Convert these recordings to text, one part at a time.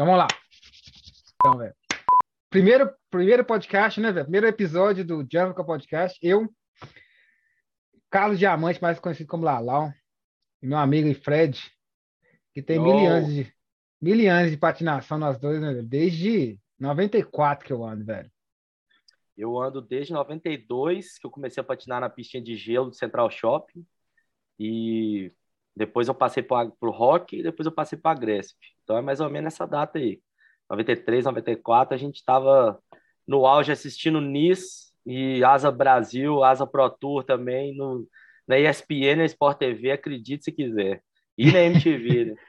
Então vamos lá. Então, velho. Primeiro, primeiro podcast, né, velho? Primeiro episódio do Jungle Podcast. Eu, Carlos Diamante, mais conhecido como Lalau, e meu amigo Fred, que tem mil anos de mil anos de patinação nós dois, né, velho? Desde 94 que eu ando, velho. Eu ando desde 92, que eu comecei a patinar na pistinha de gelo do Central Shopping. E depois eu passei para o Rock e depois eu passei para a Gresp. Então é mais ou menos essa data aí. 93, 94, a gente estava no auge assistindo NIS e Asa Brasil, Asa Pro Tour também, no, na ESPN, na Sport TV, acredite se quiser. E na MTV, né?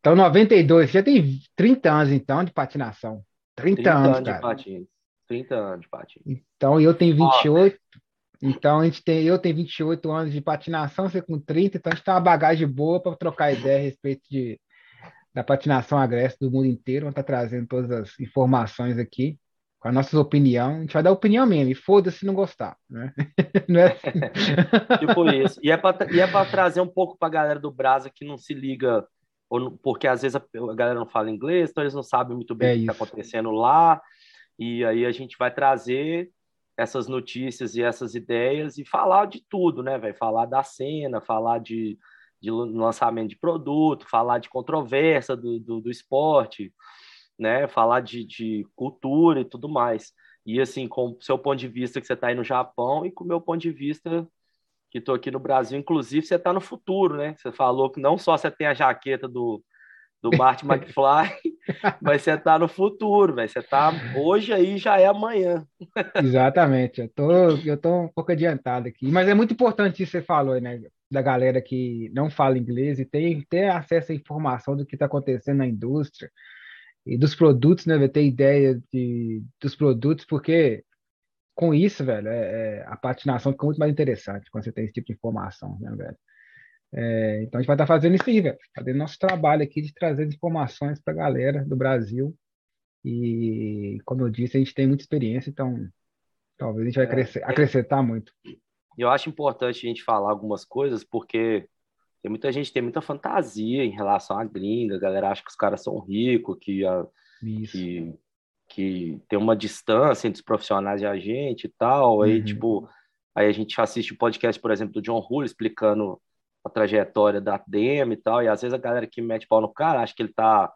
Então, 92, já tem 30 anos, então, de patinação. 30, 30 anos, anos cara. de patins. 30 anos de patins. Então, eu tenho 28. Ó, então, a gente tem, eu tenho 28 anos de patinação, você com 30, então a gente tem uma bagagem boa para trocar ideia a respeito de, da patinação agressiva do mundo inteiro. Vamos estar tá trazendo todas as informações aqui, com a nossa opinião. A gente vai dar opinião mesmo, e foda-se se não gostar. Né? Não é assim. tipo isso. E é para é trazer um pouco para a galera do Brasa que não se liga, porque às vezes a, a galera não fala inglês, então eles não sabem muito bem é o que está acontecendo lá. E aí a gente vai trazer essas notícias e essas ideias e falar de tudo, né, velho? Falar da cena, falar de, de lançamento de produto, falar de controvérsia do, do, do esporte, né? Falar de, de cultura e tudo mais. E assim, com o seu ponto de vista que você está aí no Japão e com o meu ponto de vista que estou aqui no Brasil, inclusive você está no futuro, né? Você falou que não só você tem a jaqueta do, do Martin McFly, mas você tá no futuro, velho. Você tá hoje aí já é amanhã. Exatamente. Eu tô, eu tô um pouco adiantado aqui. Mas é muito importante isso que você falou, né? Da galera que não fala inglês e tem ter acesso à informação do que está acontecendo na indústria e dos produtos, né? Ter ideia de, dos produtos, porque com isso, velho, é, é, a patinação fica muito mais interessante quando você tem esse tipo de informação, né, velho? É, então a gente vai estar fazendo isso aí, velho. Fazendo nosso trabalho aqui de trazer informações para a galera do Brasil. E, como eu disse, a gente tem muita experiência, então talvez a gente vai crescer, acrescentar muito. Eu acho importante a gente falar algumas coisas, porque tem muita gente tem muita fantasia em relação à gringa, a galera acha que os caras são ricos, que, a, que, que tem uma distância entre os profissionais e a gente e tal. Aí, uhum. tipo, aí a gente assiste o podcast, por exemplo, do John Hull explicando a trajetória da DM e tal, e às vezes a galera que mete pau no cara acha que ele tá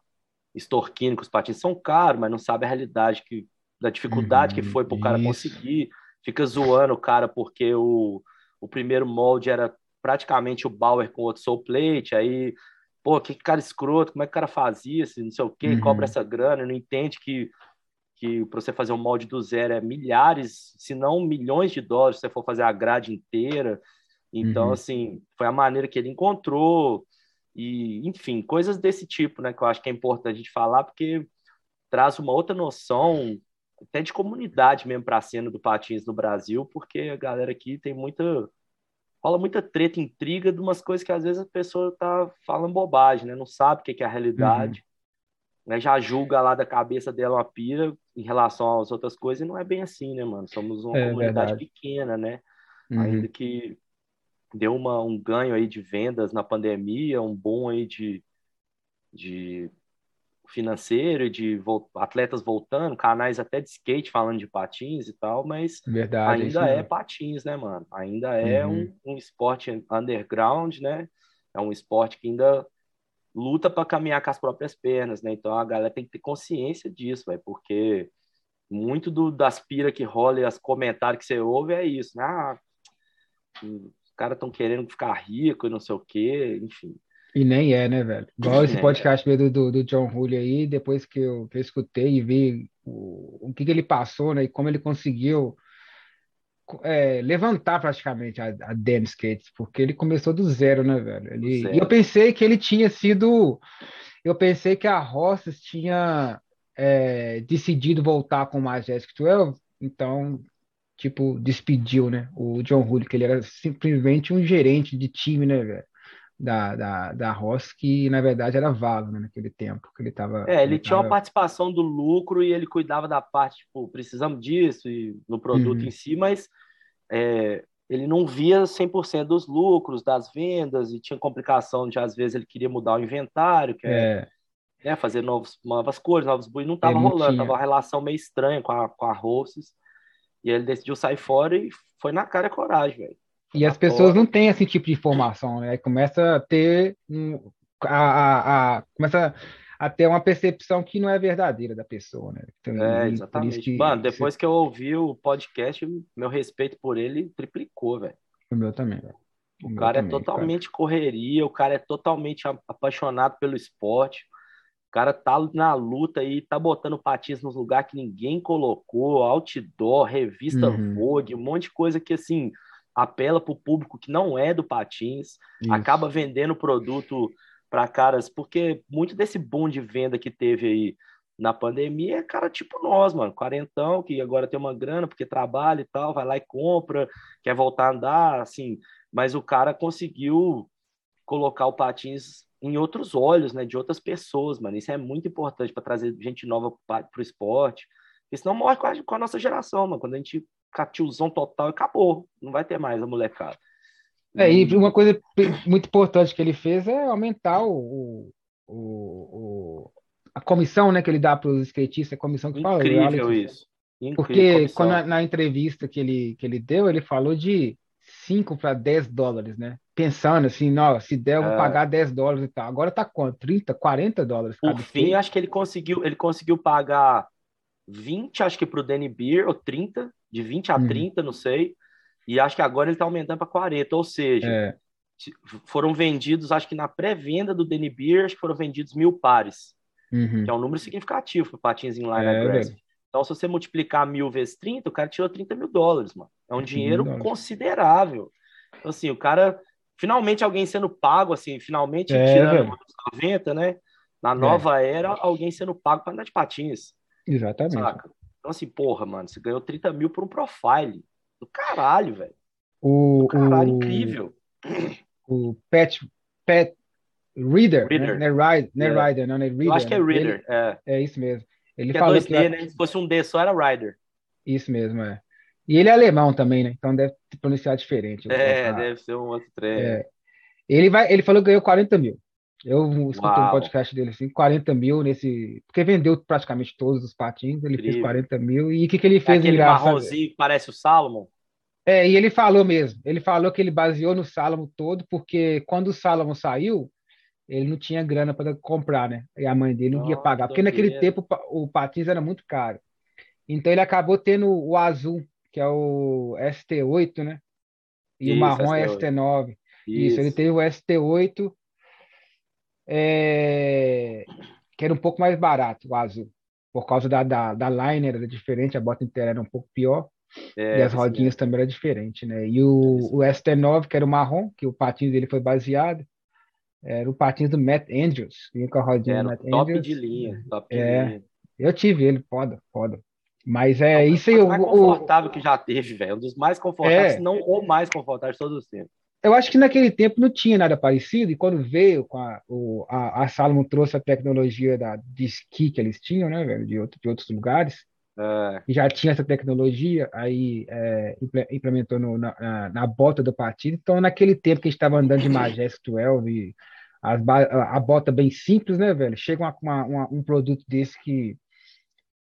extorquindo, que os patins. São caros, mas não sabe a realidade que, da dificuldade uhum, que foi para o cara conseguir, fica zoando o cara porque o, o primeiro molde era praticamente o Bauer com outro soul plate, aí, pô, que cara escroto, como é que o cara fazia, assim, não sei o quê, uhum. cobra essa grana, não entende que que para você fazer um molde do zero é milhares, se não milhões de dólares, se você for fazer a grade inteira, então, uhum. assim, foi a maneira que ele encontrou e, enfim, coisas desse tipo, né, que eu acho que é importante a gente falar, porque traz uma outra noção até de comunidade mesmo para a cena do patins no Brasil, porque a galera aqui tem muita rola muita treta, intriga de umas coisas que às vezes a pessoa tá falando bobagem, né? Não sabe o que é a realidade, uhum. né? Já julga lá da cabeça dela uma pira em relação às outras coisas e não é bem assim, né, mano? Somos uma é, comunidade verdade. pequena, né? Uhum. Ainda que deu uma, um ganho aí de vendas na pandemia, um bom aí de, de financeiro de atletas voltando, canais até de skate falando de patins e tal, mas Verdade, ainda é patins, né, mano? Ainda é uhum. um, um esporte underground, né? É um esporte que ainda luta para caminhar com as próprias pernas, né? Então a galera tem que ter consciência disso, velho, porque muito do, das pira que rola e as comentários que você ouve é isso, né? Ah, caras estão querendo ficar rico e não sei o quê, enfim. E nem é, né, velho? Igual esse é. podcast é. do, do John Julio aí, depois que eu, que eu escutei e vi o, o que, que ele passou, né, e como ele conseguiu é, levantar praticamente a, a Dan Skates, porque ele começou do zero, né, velho? Ele, zero. E eu pensei que ele tinha sido. Eu pensei que a Rosses tinha é, decidido voltar com o Majestic 12, então tipo, despediu, né? O John Hood, que ele era simplesmente um gerente de time, né, velho? Da, da, da Ross, que na verdade era vago né, naquele tempo que ele tava. É, ele, ele tinha tava... uma participação do lucro e ele cuidava da parte, tipo, precisamos disso e no produto uhum. em si, mas é, ele não via 100% dos lucros, das vendas, e tinha complicação de, às vezes, ele queria mudar o inventário, que é, é é, fazer novos, novas cores, novos buis, não tava rolando, tinha. tava uma relação meio estranha com a, com a Rosses. E ele decidiu sair fora e foi na cara coragem, velho. E as pessoas não têm esse tipo de informação, né? Começa a ter um, a, a, a, começa a ter uma percepção que não é verdadeira da pessoa, né? Então, é, exatamente. Que, Mano, depois que eu ouvi o podcast, meu respeito por ele triplicou, velho. O meu também, velho. O, o cara é também, é totalmente cara. correria, o cara é totalmente apaixonado pelo esporte. O cara tá na luta e tá botando patins nos lugares que ninguém colocou, outdoor, revista uhum. Vogue, um monte de coisa que assim apela para o público que não é do patins, Isso. acaba vendendo produto para caras, porque muito desse boom de venda que teve aí na pandemia é cara tipo nós, mano, quarentão, que agora tem uma grana porque trabalha e tal, vai lá e compra, quer voltar a andar, assim, mas o cara conseguiu colocar o patins em outros olhos, né, de outras pessoas, mano. Isso é muito importante para trazer gente nova para o esporte, porque senão morre com a, com a, nossa geração, mano. Quando a gente ficar tiozão total, acabou, não vai ter mais a molecada. É, e uma coisa muito importante que ele fez é aumentar o, o, o a comissão né, que ele dá para os skatistas, a comissão que fala. Incrível isso. Incrível Porque quando, na, na, entrevista que ele, que ele deu, ele falou de 5 para 10 dólares, né? Pensando assim, não, se der, eu vou é. pagar 10 dólares e tal. Agora tá quanto? 30, 40 dólares? Por fim, acho que ele conseguiu, ele conseguiu pagar 20, acho que para o Danny Beer, ou 30, de 20 a 30, uhum. não sei. E acho que agora ele está aumentando para 40, ou seja, é. foram vendidos, acho que na pré-venda do Danny Beer, acho que foram vendidos mil pares, uhum. que é um número significativo para patins inline é, aggressive. Então, se você multiplicar mil vezes 30, o cara tirou 30 mil dólares, mano. É um dinheiro considerável. Então, assim, o cara, finalmente alguém sendo pago, assim, finalmente é, tirando os 90, né? Na é. nova era, alguém sendo pago para andar de patins. Exatamente. Saca? Então, assim, porra, mano, você ganhou 30 mil por um profile. Do caralho, velho. O, caralho, o, incrível. O Pat, Pat Reader, né? Reader. Né? Rider, né? É. Rider, não, né? Reader. Eu acho que é Reader, ele, é. É isso mesmo. Ele que é falou é 2D, que... né? Se fosse um D só, era Rider. Isso mesmo, é. E ele é alemão também, né? Então deve pronunciar diferente. É, deve ser um outro trem. É. Ele, vai, ele falou que ganhou 40 mil. Eu escutei um podcast dele assim, 40 mil nesse. Porque vendeu praticamente todos os patins, ele Incrível. fez 40 mil. E o que, que ele fez? É aquele marronzinho que parece o Salomon? É, e ele falou mesmo. Ele falou que ele baseou no Salomon todo, porque quando o Salomon saiu, ele não tinha grana para comprar, né? E a mãe dele não ia pagar. Porque naquele tempo o patins era muito caro. Então ele acabou tendo o azul, que é o ST8, né? E Isso, o marrom é ST9. Isso. Isso, ele teve o ST8 é, que era um pouco mais barato, o azul. Por causa da, da, da liner era diferente, a bota inteira era um pouco pior. É, e as rodinhas é. também eram diferentes, né? E o, o ST9, que era o marrom, que o patins dele foi baseado, era o patins do Matt Andrews, vinha com a rodinha do Matt top Andrews. de linha, top de é, linha. Eu tive ele, foda, foda. Mas é, é isso aí. O mais confortável o, que já teve, velho. Um dos mais confortáveis, é, se não o mais confortável de todos os tempos. Eu acho que naquele tempo não tinha nada parecido, e quando veio com a, o, a, a Salomon trouxe a tecnologia da, de esqui que eles tinham, né, velho, de, outro, de outros lugares, é. e já tinha essa tecnologia, aí é, implementou no, na, na, bota do partido. Então, naquele tempo que a gente estava andando de Majestic 12, e a, a bota bem simples, né, velho, chega uma, uma, um produto desse que,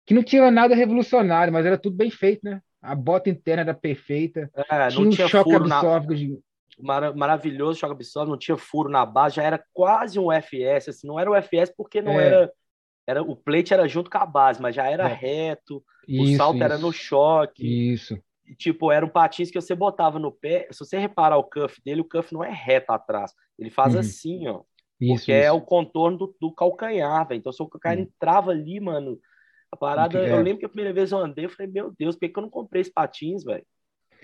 que não tinha nada revolucionário, mas era tudo bem feito, né? A bota interna era perfeita, é, tinha um choque absórbico na mar maravilhoso, choque absorve, não tinha furo na base, já era quase um FS, assim, não era o FS porque não é. era, era o plate era junto com a base, mas já era é. reto, isso, o salto isso. era no choque. Isso. E, tipo, era um patins que você botava no pé, se você reparar o cuff dele, o cuff não é reto atrás, ele faz uhum. assim, ó. Isso, porque é o contorno do, do calcanhar, velho. Então, se o calcanhar uhum. entrava ali, mano, a parada. É. Eu lembro que a primeira vez eu andei, eu falei, meu Deus, por que, eu não comprei esse patins, velho?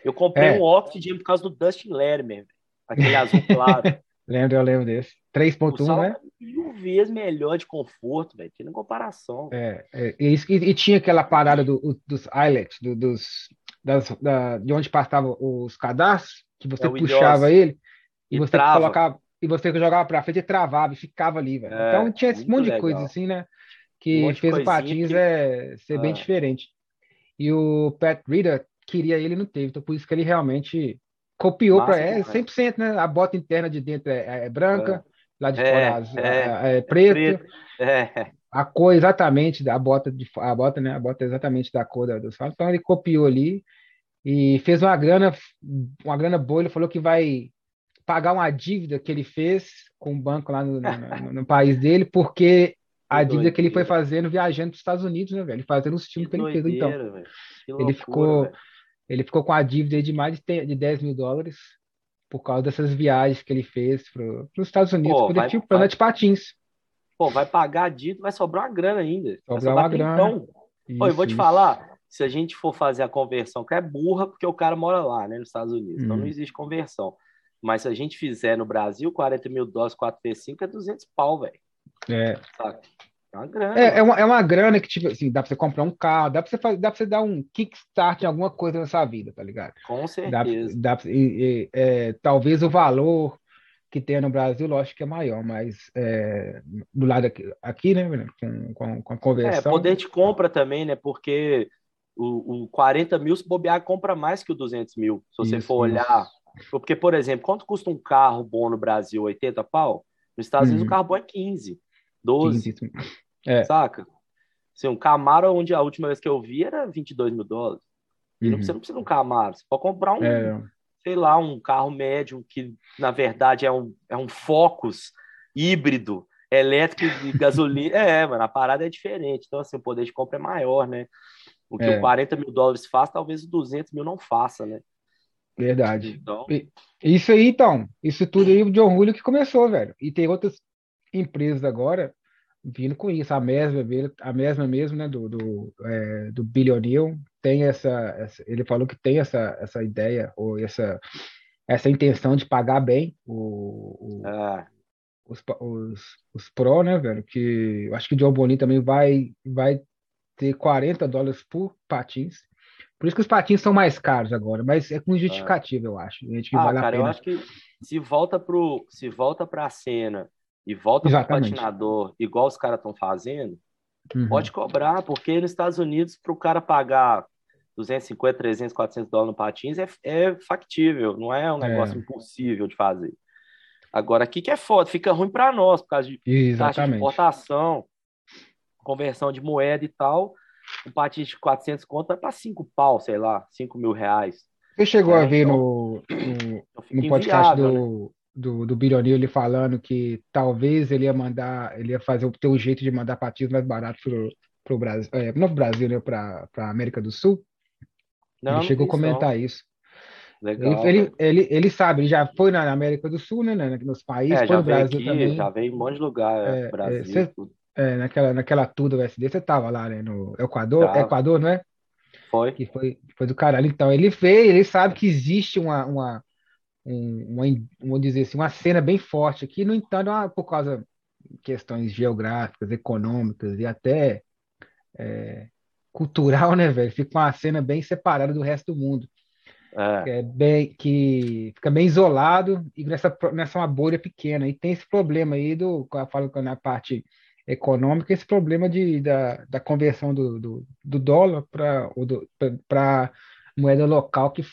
Eu comprei é. um Oxygen por causa do Dustin Larimer, aquele azul claro. lembro, eu lembro desse. 3.1, né? Mil vezes melhor de conforto, velho, tem comparação. É, é e, e, tinha aquela parada do, dos eyelets, do, dos, das, da, de onde passavam os cadastros, que você é puxava ele e, e você trava. colocava e você jogava para frente e travava e ficava ali, velho. É, então tinha esse monte legal. de coisa assim, né? Que um fez o Patins que... é, ser ah. bem diferente. E o Pat Reader queria ele não teve. Então, por isso que ele realmente copiou para é 100%, né? A bota interna de dentro é, é branca, é. lá de fora é, é, é, preto. preto. a cor exatamente da bota de a bota, né? A bota exatamente da cor da, do salto. Então ele copiou ali e fez uma grana, uma grana boa. Ele falou que vai pagar uma dívida que ele fez com um banco lá no, no, no país dele, porque a que dívida que ele foi fazendo viajando para os Estados Unidos, né, velho? Fazendo os filmes que, que ele fez. Então, loucura, ele ficou, ele ficou com a dívida de mais de, de 10 mil dólares por causa dessas viagens que ele fez para os Estados Unidos, Pô, vai, tipo, vai, de patins. Pô, vai pagar a dívida, vai sobrar uma grana ainda. Sobrar, sobrar uma grana. Então, eu vou te isso. falar, se a gente for fazer a conversão, que é burra, porque o cara mora lá, né, nos Estados Unidos, hum. então não uhum. existe conversão. Mas se a gente fizer no Brasil, 40 mil dólares, 4 vezes 5 é 200 pau, velho. É. Saca? É uma grana. É, é, uma, é uma grana que, tipo assim, dá pra você comprar um carro, dá pra você, fazer, dá pra você dar um kickstart em alguma coisa na sua vida, tá ligado? Com certeza. Dá, dá, e, e, é, talvez o valor que tem no Brasil, lógico que é maior, mas é, do lado aqui, aqui né, com, com, com a conversão... É, poder de compra também, né, porque o, o 40 mil, se bobear, compra mais que o 200 mil, se você isso, for olhar... Isso. Porque, por exemplo, quanto custa um carro bom no Brasil? 80 pau? Nos Estados Unidos o uhum. carro bom é 15. 12. É. Saca? Assim, um Camaro, onde a última vez que eu vi era 22 mil dólares. E uhum. você não precisa de um Camaro, você pode comprar um, é. sei lá, um carro médio que, na verdade, é um, é um Focus híbrido, elétrico e gasolina. é, mano, a parada é diferente. Então, assim, o poder de compra é maior, né? O que é. o 40 mil dólares faz, talvez o 200 mil não faça, né? Verdade. Então... Isso aí, então, isso tudo aí o John Julio que começou, velho. E tem outras empresas agora vindo com isso. A mesma, a mesma mesmo, né, do, do, é, do Billy O'Neill tem essa, essa, ele falou que tem essa, essa ideia ou essa, essa intenção de pagar bem o, o ah. os, os, os Pro, né, velho, que eu acho que o John Bonin também vai, vai ter 40 dólares por patins. Por isso que os patins são mais caros agora, mas é com justificativa, eu acho. Gente que ah, vale cara, eu acho que se volta pro, se volta para a cena e volta para o patinador, igual os caras estão fazendo, uhum. pode cobrar, porque nos Estados Unidos, para o cara pagar 250, 300, 400 dólares no patins, é, é factível, não é um negócio é. impossível de fazer. Agora, aqui que é foda, fica ruim para nós, por causa de Exatamente. taxa de importação, conversão de moeda e tal. Um patins de 400 conto vai para 5 pau, sei lá, 5 mil reais. Você chegou é, a ver então, no, no, no podcast do, né? do, do Bironi ele falando que talvez ele ia mandar, ele ia fazer ter um jeito de mandar patins mais baratos para o Brasil, é, não para o Brasil, né, para a América do Sul. Não, ele chegou a comentar não. isso. Legal, ele, ele, ele, ele, sabe, ele já foi na América do Sul, né, né nos países, é, foi no Brasil aqui, também. Já veio em um monte de lugar, é, é Brasil. É, naquela, naquela tour do USD, você tava lá, né, no Equador, Equador, não é? Foi. Que foi, foi do caralho. Então, ele veio, ele sabe que existe uma, uma, um, uma, vamos dizer assim, uma cena bem forte aqui, no entanto, é por causa de questões geográficas, econômicas e até é, cultural, né, velho? Fica uma cena bem separada do resto do mundo. É. é. bem, que fica bem isolado e nessa, nessa uma bolha pequena. E tem esse problema aí do, eu falo na parte econômica, esse problema de, da, da conversão do, do, do dólar para moeda local que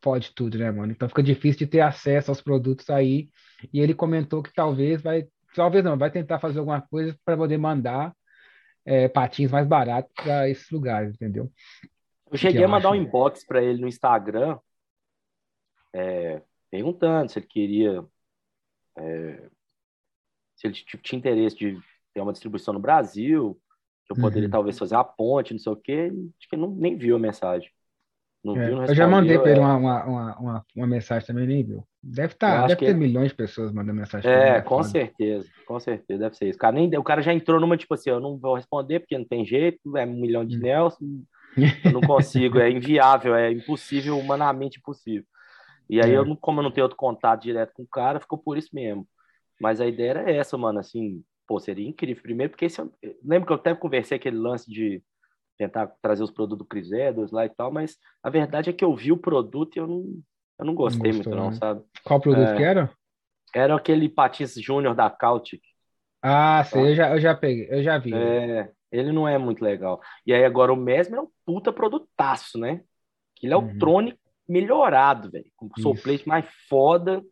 pode tudo, né, mano? Então fica difícil de ter acesso aos produtos aí. E ele comentou que talvez vai, talvez não, vai tentar fazer alguma coisa para poder mandar é, patins mais baratos para esses lugares, entendeu? Eu cheguei a mandar um inbox para ele no Instagram, é, perguntando se ele queria, é, se ele tipo, tinha interesse de ter uma distribuição no Brasil, que eu poderia uhum. talvez fazer a ponte, não sei o quê. Acho que não, nem viu a mensagem. Não é, viu, não eu já mandei para ele é. uma, uma, uma, uma, mensagem também, nem viu. Deve, tá, deve ter milhões de pessoas mandando mensagem. É, né, com certeza, com certeza, deve ser isso. O cara, nem, o cara já entrou numa, tipo assim, eu não vou responder porque não tem jeito, é um milhão de hum. Nelson, eu não consigo, é inviável, é impossível, humanamente impossível. E aí, é. eu, como eu não tenho outro contato direto com o cara, ficou por isso mesmo. Mas a ideia era essa, mano, assim, pô, seria incrível. Primeiro, porque esse, lembra que eu até conversei aquele lance de tentar trazer os produtos do Crisedos lá e tal, mas a verdade é que eu vi o produto e eu não, eu não gostei não gostou, muito, não, né? sabe? Qual produto é, que era? Era aquele Patins Júnior da Cautic. Ah, sim, eu já, eu já peguei, eu já vi. É, ele não é muito legal. E aí agora o Mesmer é um puta produtaço, né? Que ele é o uhum. Trone melhorado, velho. Com soplete mais foda,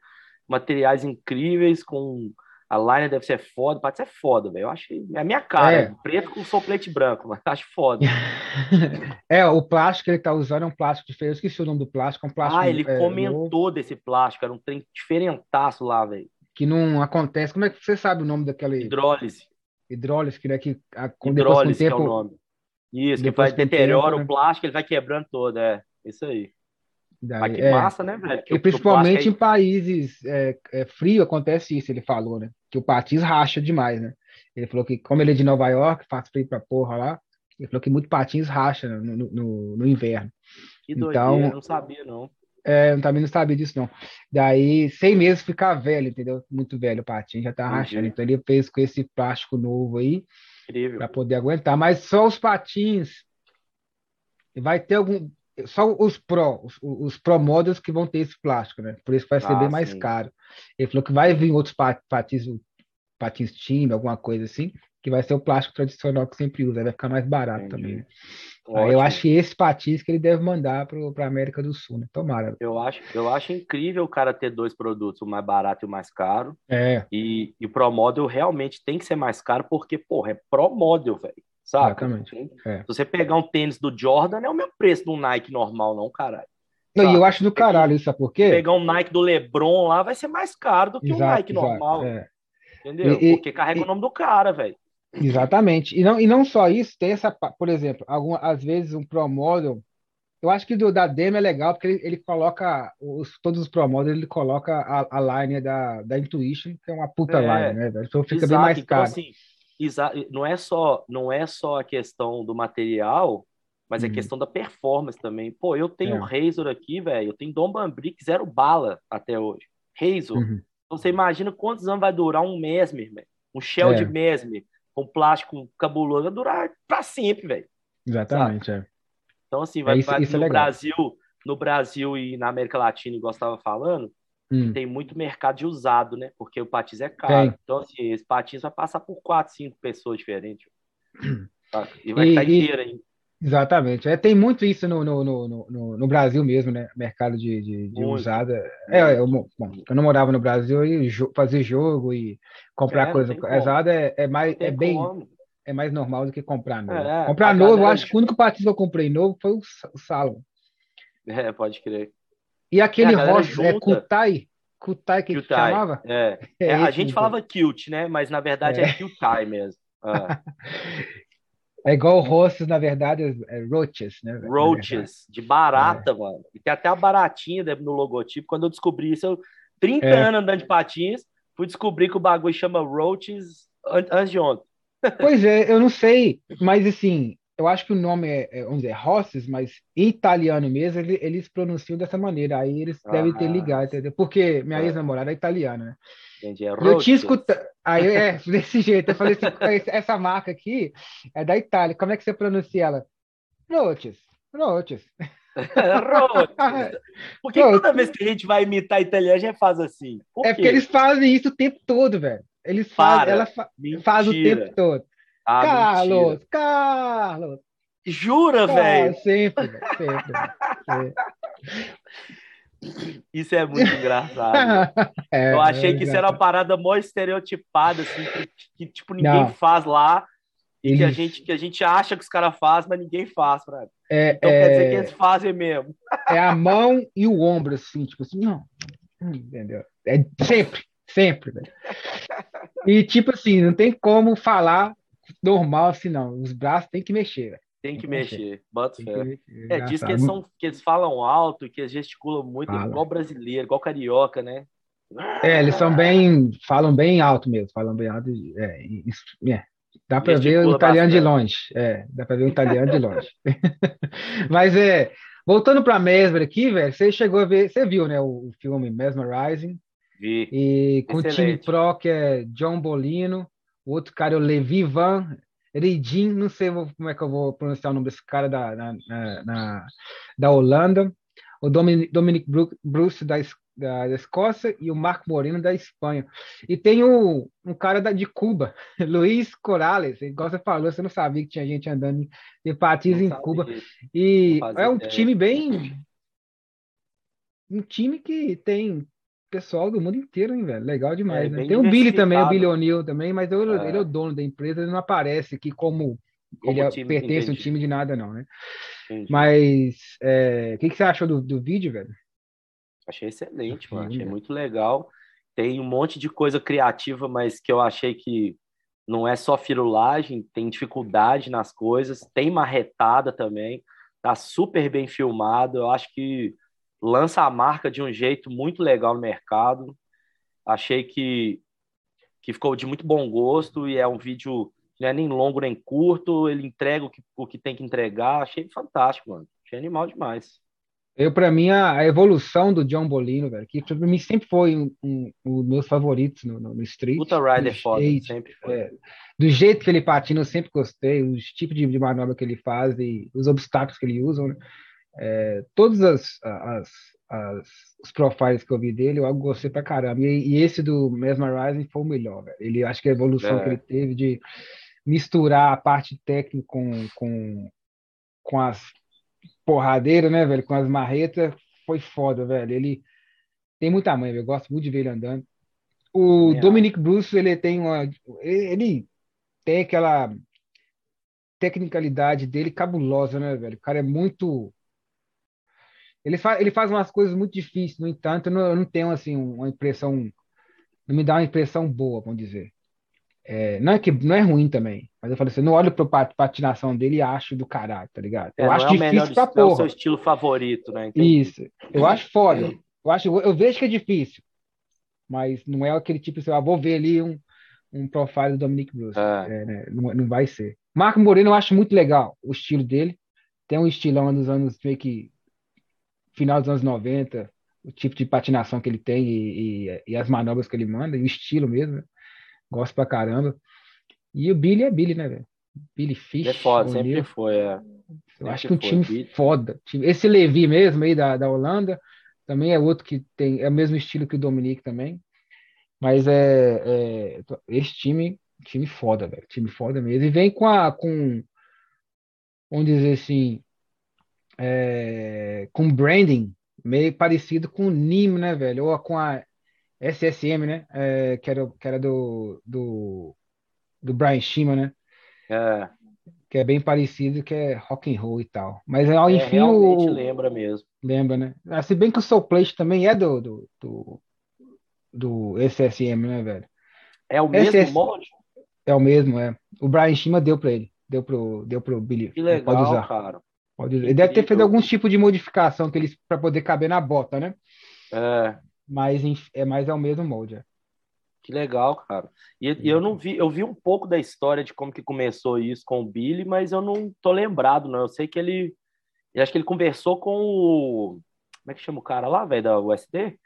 materiais incríveis, com A line deve ser foda, pode ser foda, velho. Eu acho que é a minha cara, é. preto com soplete branco, mas acho foda. é, o plástico que ele tá usando é um plástico diferente. Eu esqueci o nome do plástico, é um plástico. Ah, ele é, comentou novo. desse plástico, era um trem diferentaço lá, velho. Que não acontece. Como é que você sabe o nome daquela. Hidrólise. Hidrólise, que, né, que a, Hidrólise, tempo, que é o nome. Isso, que vai deteriora o né? plástico, ele vai quebrando todo, é. Isso aí. Daí, Mas que é, massa, né, velho? Que e principalmente em países é, é, frio acontece isso, ele falou, né? Que o patins racha demais, né? Ele falou que, como ele é de Nova York, faz frio pra porra lá, ele falou que muito patins racha no, no, no inverno. Que doideira, então, eu não sabia, não. É, eu também não sabia disso, não. Daí, seis meses ficar velho, entendeu? Muito velho o patins, já tá rachando. Então ele fez com esse plástico novo aí, para poder aguentar. Mas só os patins, vai ter algum só os Pro, os, os Pro Models que vão ter esse plástico, né? Por isso vai ser ah, bem mais caro. Ele falou que vai vir outros patins, patins time, alguma coisa assim, que vai ser o plástico tradicional que sempre usa, vai ficar mais barato Entendi. também. Né? Aí eu acho que esse patins que ele deve mandar para a América do Sul, né? Tomara. Eu acho, eu acho incrível o cara ter dois produtos, o mais barato e o mais caro. É. E, e o Pro Model realmente tem que ser mais caro, porque, porra, é Pro Model, velho. Sabe? Exatamente. É. Se você pegar um tênis do Jordan, não é o mesmo preço do Nike normal, não, caralho. Não, e eu acho do caralho isso, sabe por quê? Pegar um Nike do LeBron lá vai ser mais caro do que exato, um Nike exato, normal. É. Entendeu? E, Porque carrega e, o nome do cara, velho. Exatamente. E não, e não só isso, tem essa, por exemplo, algumas, às vezes um Pro Model, eu acho que do da Demo é legal porque ele, ele coloca os, todos os Pro Models, ele coloca a, a line da, da Intuition, que é uma puta é, line, né, velho? Então fica exato, bem mais então, caro. Então, assim, não é só não é só a questão do material, mas é uhum. é questão da performance também. Pô, eu tenho é. Razor aqui, velho, eu tenho Dom Bambrick zero bala até hoje. Razor. Uhum. Então você imagina quantos anos vai durar um Mesmer, velho. Um shell é. de Mesmer com plástico cabuloso vai durar para sempre, velho. Exatamente, é. Então assim, vai, isso, vai isso é no Brasil, no Brasil e na América Latina, igual estava falando, Hum. Tem muito mercado de usado, né? Porque o patins é caro. Tem. Então, assim, esse patins vai passar por quatro, cinco pessoas diferentes. E vai e, estar inteiro ainda. Exatamente. É, tem muito isso no, no, no, no, no Brasil mesmo, né? Mercado de, de, de usada. É, eu, bom, eu não morava no Brasil e jo fazer jogo e comprar é, coisa usada é, é mais é bem como. é mais normal do que comprar novo. É, comprar novo, eu acho que o único patins que eu comprei novo foi o, o Salomon. É, pode crer. E aquele é, rosto, é Kutai? Kutai que, que chamava? É. é, é a gente então. falava cute, né? Mas na verdade é, é Kutai mesmo. Ah. É igual rostos, na verdade, é roaches, né? Roaches, de barata, é. mano. E tem até a baratinha no logotipo. Quando eu descobri isso, eu, 30 é. anos andando de patins, fui descobrir que o bagulho chama roaches antes de ontem. Pois é, eu não sei, mas assim, eu acho que o nome é, é, vamos dizer, Rosses, mas em italiano mesmo, ele, eles pronunciam dessa maneira. Aí eles ah, devem ter ligado, entendeu? Porque minha é. ex-namorada é italiana, né? Entendi, é eu tinha escutado. Aí, é, desse jeito. Eu falei assim, essa marca aqui é da Itália. Como é que você pronuncia ela? Roches. Roches. Por que toda vez que a gente vai imitar italiano, a gente faz assim? Por é porque eles fazem isso o tempo todo, velho. Eles fazem, ela fa faz o tempo todo. Ah, Carlos, mentira. Carlos. Jura, velho? Sempre, sempre, sempre. Isso é muito engraçado. É, eu achei é que isso era uma parada mó estereotipada, assim, que, que tipo, ninguém Não. faz lá. E eles... que, a gente, que a gente acha que os caras fazem, mas ninguém faz, pra... É, então quer dizer que eles fazem mesmo. É a mão e o ombro, assim, tipo assim, não. Entendeu? É sempre, sempre, velho. E tipo assim, não tem como falar normal assim, não. Os braços tem que mexer, velho. Tem que mexer, bota fé. É, diz que eles, são, que eles falam alto, que eles gesticulam muito, Fala. igual brasileiro, igual carioca, né? É, eles são bem, falam bem alto mesmo, falam bem alto. É, isso, é. Dá para ver o italiano bastante. de longe. É, dá para ver o italiano de longe. Mas é, voltando para Mesmer aqui, velho, você chegou a ver, você viu, né, o, o filme Mesmerizing? Vi. E com Excelente. o time pro que é John Bolino, o outro cara é o Levi Van Ridin, não sei como é que eu vou pronunciar o nome desse cara da, na, na, da Holanda, o Dominic, Dominic Bruce da, da, da, Escócia e o Marco Moreno da Espanha. E tem o, um cara da, de Cuba, Luiz Corales, igual você falou, você não sabia que tinha gente andando de patins em Cuba. E é um time bem. Um time que tem pessoal do mundo inteiro, hein, velho? Legal demais, é, né? Tem o Billy também, o Billy O'Neill também, mas eu, é. ele é o dono da empresa, ele não aparece aqui como, como ele time, pertence ao time de nada, não, né? Entendi. Mas é, o que, que você achou do, do vídeo, velho? Achei excelente, mano. Achei muito legal. Tem um monte de coisa criativa, mas que eu achei que não é só firulagem, tem dificuldade nas coisas, tem marretada também, tá super bem filmado. Eu acho que lança a marca de um jeito muito legal no mercado. Achei que, que ficou de muito bom gosto e é um vídeo que não é nem longo nem curto, ele entrega o que, o que tem que entregar. Achei fantástico, mano. Achei animal demais. Eu, para mim, a, a, evolução do John Bolino, velho, que para mim sempre foi um, um, um, dos meus favoritos no, no, no Street. Puta Rider foda, sempre foi. É, do jeito que ele patina, eu sempre gostei, os tipos de, de manobra que ele faz e os obstáculos que ele usa, né? É, todos as, as, as, os profiles que eu vi dele, eu gostei pra caramba. E, e esse do Mesmerizing foi o melhor, velho. Ele, acho que a evolução é. que ele teve de misturar a parte técnica com, com, com as porradeiras, né, velho? Com as marretas, foi foda, velho. Ele tem muita mãe, eu gosto muito de ver ele andando. O é. Dominic Bruce, ele tem uma. Ele tem aquela tecnicalidade dele cabulosa, né, velho? O cara é muito. Ele, fa ele faz umas coisas muito difíceis, no entanto, eu não, eu não tenho assim uma impressão. Não me dá uma impressão boa, vamos dizer. É, não é que não é ruim também, mas eu falei assim, não olho pra patinação dele e acho do caralho, tá ligado? É, eu acho é difícil pra porra. É o seu estilo favorito, né? Entendi. Isso. Eu acho foda. Eu acho, eu vejo que é difícil, mas não é aquele tipo assim, ah, vou ver ali um, um profile do Dominic Bruce. É. é. né? não, não vai ser. Marco Moreno eu acho muito legal o estilo dele. Tem um estilão dos anos meio que final dos anos 90, o tipo de patinação que ele tem e, e, e as manobras que ele manda, e o estilo mesmo. Né? Gosto pra caramba. E o Billy é Billy, né, velho? Billy Fish. É foda, sempre foi, é. Eu acho que um time Billy. foda. Esse Levi mesmo aí da, da Holanda também é outro que tem é o mesmo estilo que o Dominique também. Mas é, é esse time, time foda, velho. Time foda mesmo. E vem com a com vamos dizer assim, é, com branding meio parecido com o NIM, né, velho? Ou com a SSM, né? É, que, era, que era do, do, do Brian Shima, né? É. Que é bem parecido, que é rock and roll e tal. Mas é, enfim, realmente o, lembra mesmo. Lembra, né? Ah, se bem que o Soul Plate também é do, do, do, do SSM, né, velho? É o mesmo SS... molde? É o mesmo, é. O Brian Shima deu para ele. Deu pro, deu pro Billy. Que legal, pode usar. cara. Pode usar. Ele deve ter feito algum tipo de modificação que eles para poder caber na bota, né? É mas é mais é o mesmo molde. É. Que legal, cara. E, e, eu não vi, eu vi um pouco da história de como que começou isso com o Billy, mas eu não tô lembrado, não. Eu sei que ele, eu acho que ele conversou com o, como é que chama o cara lá, velho, da USD?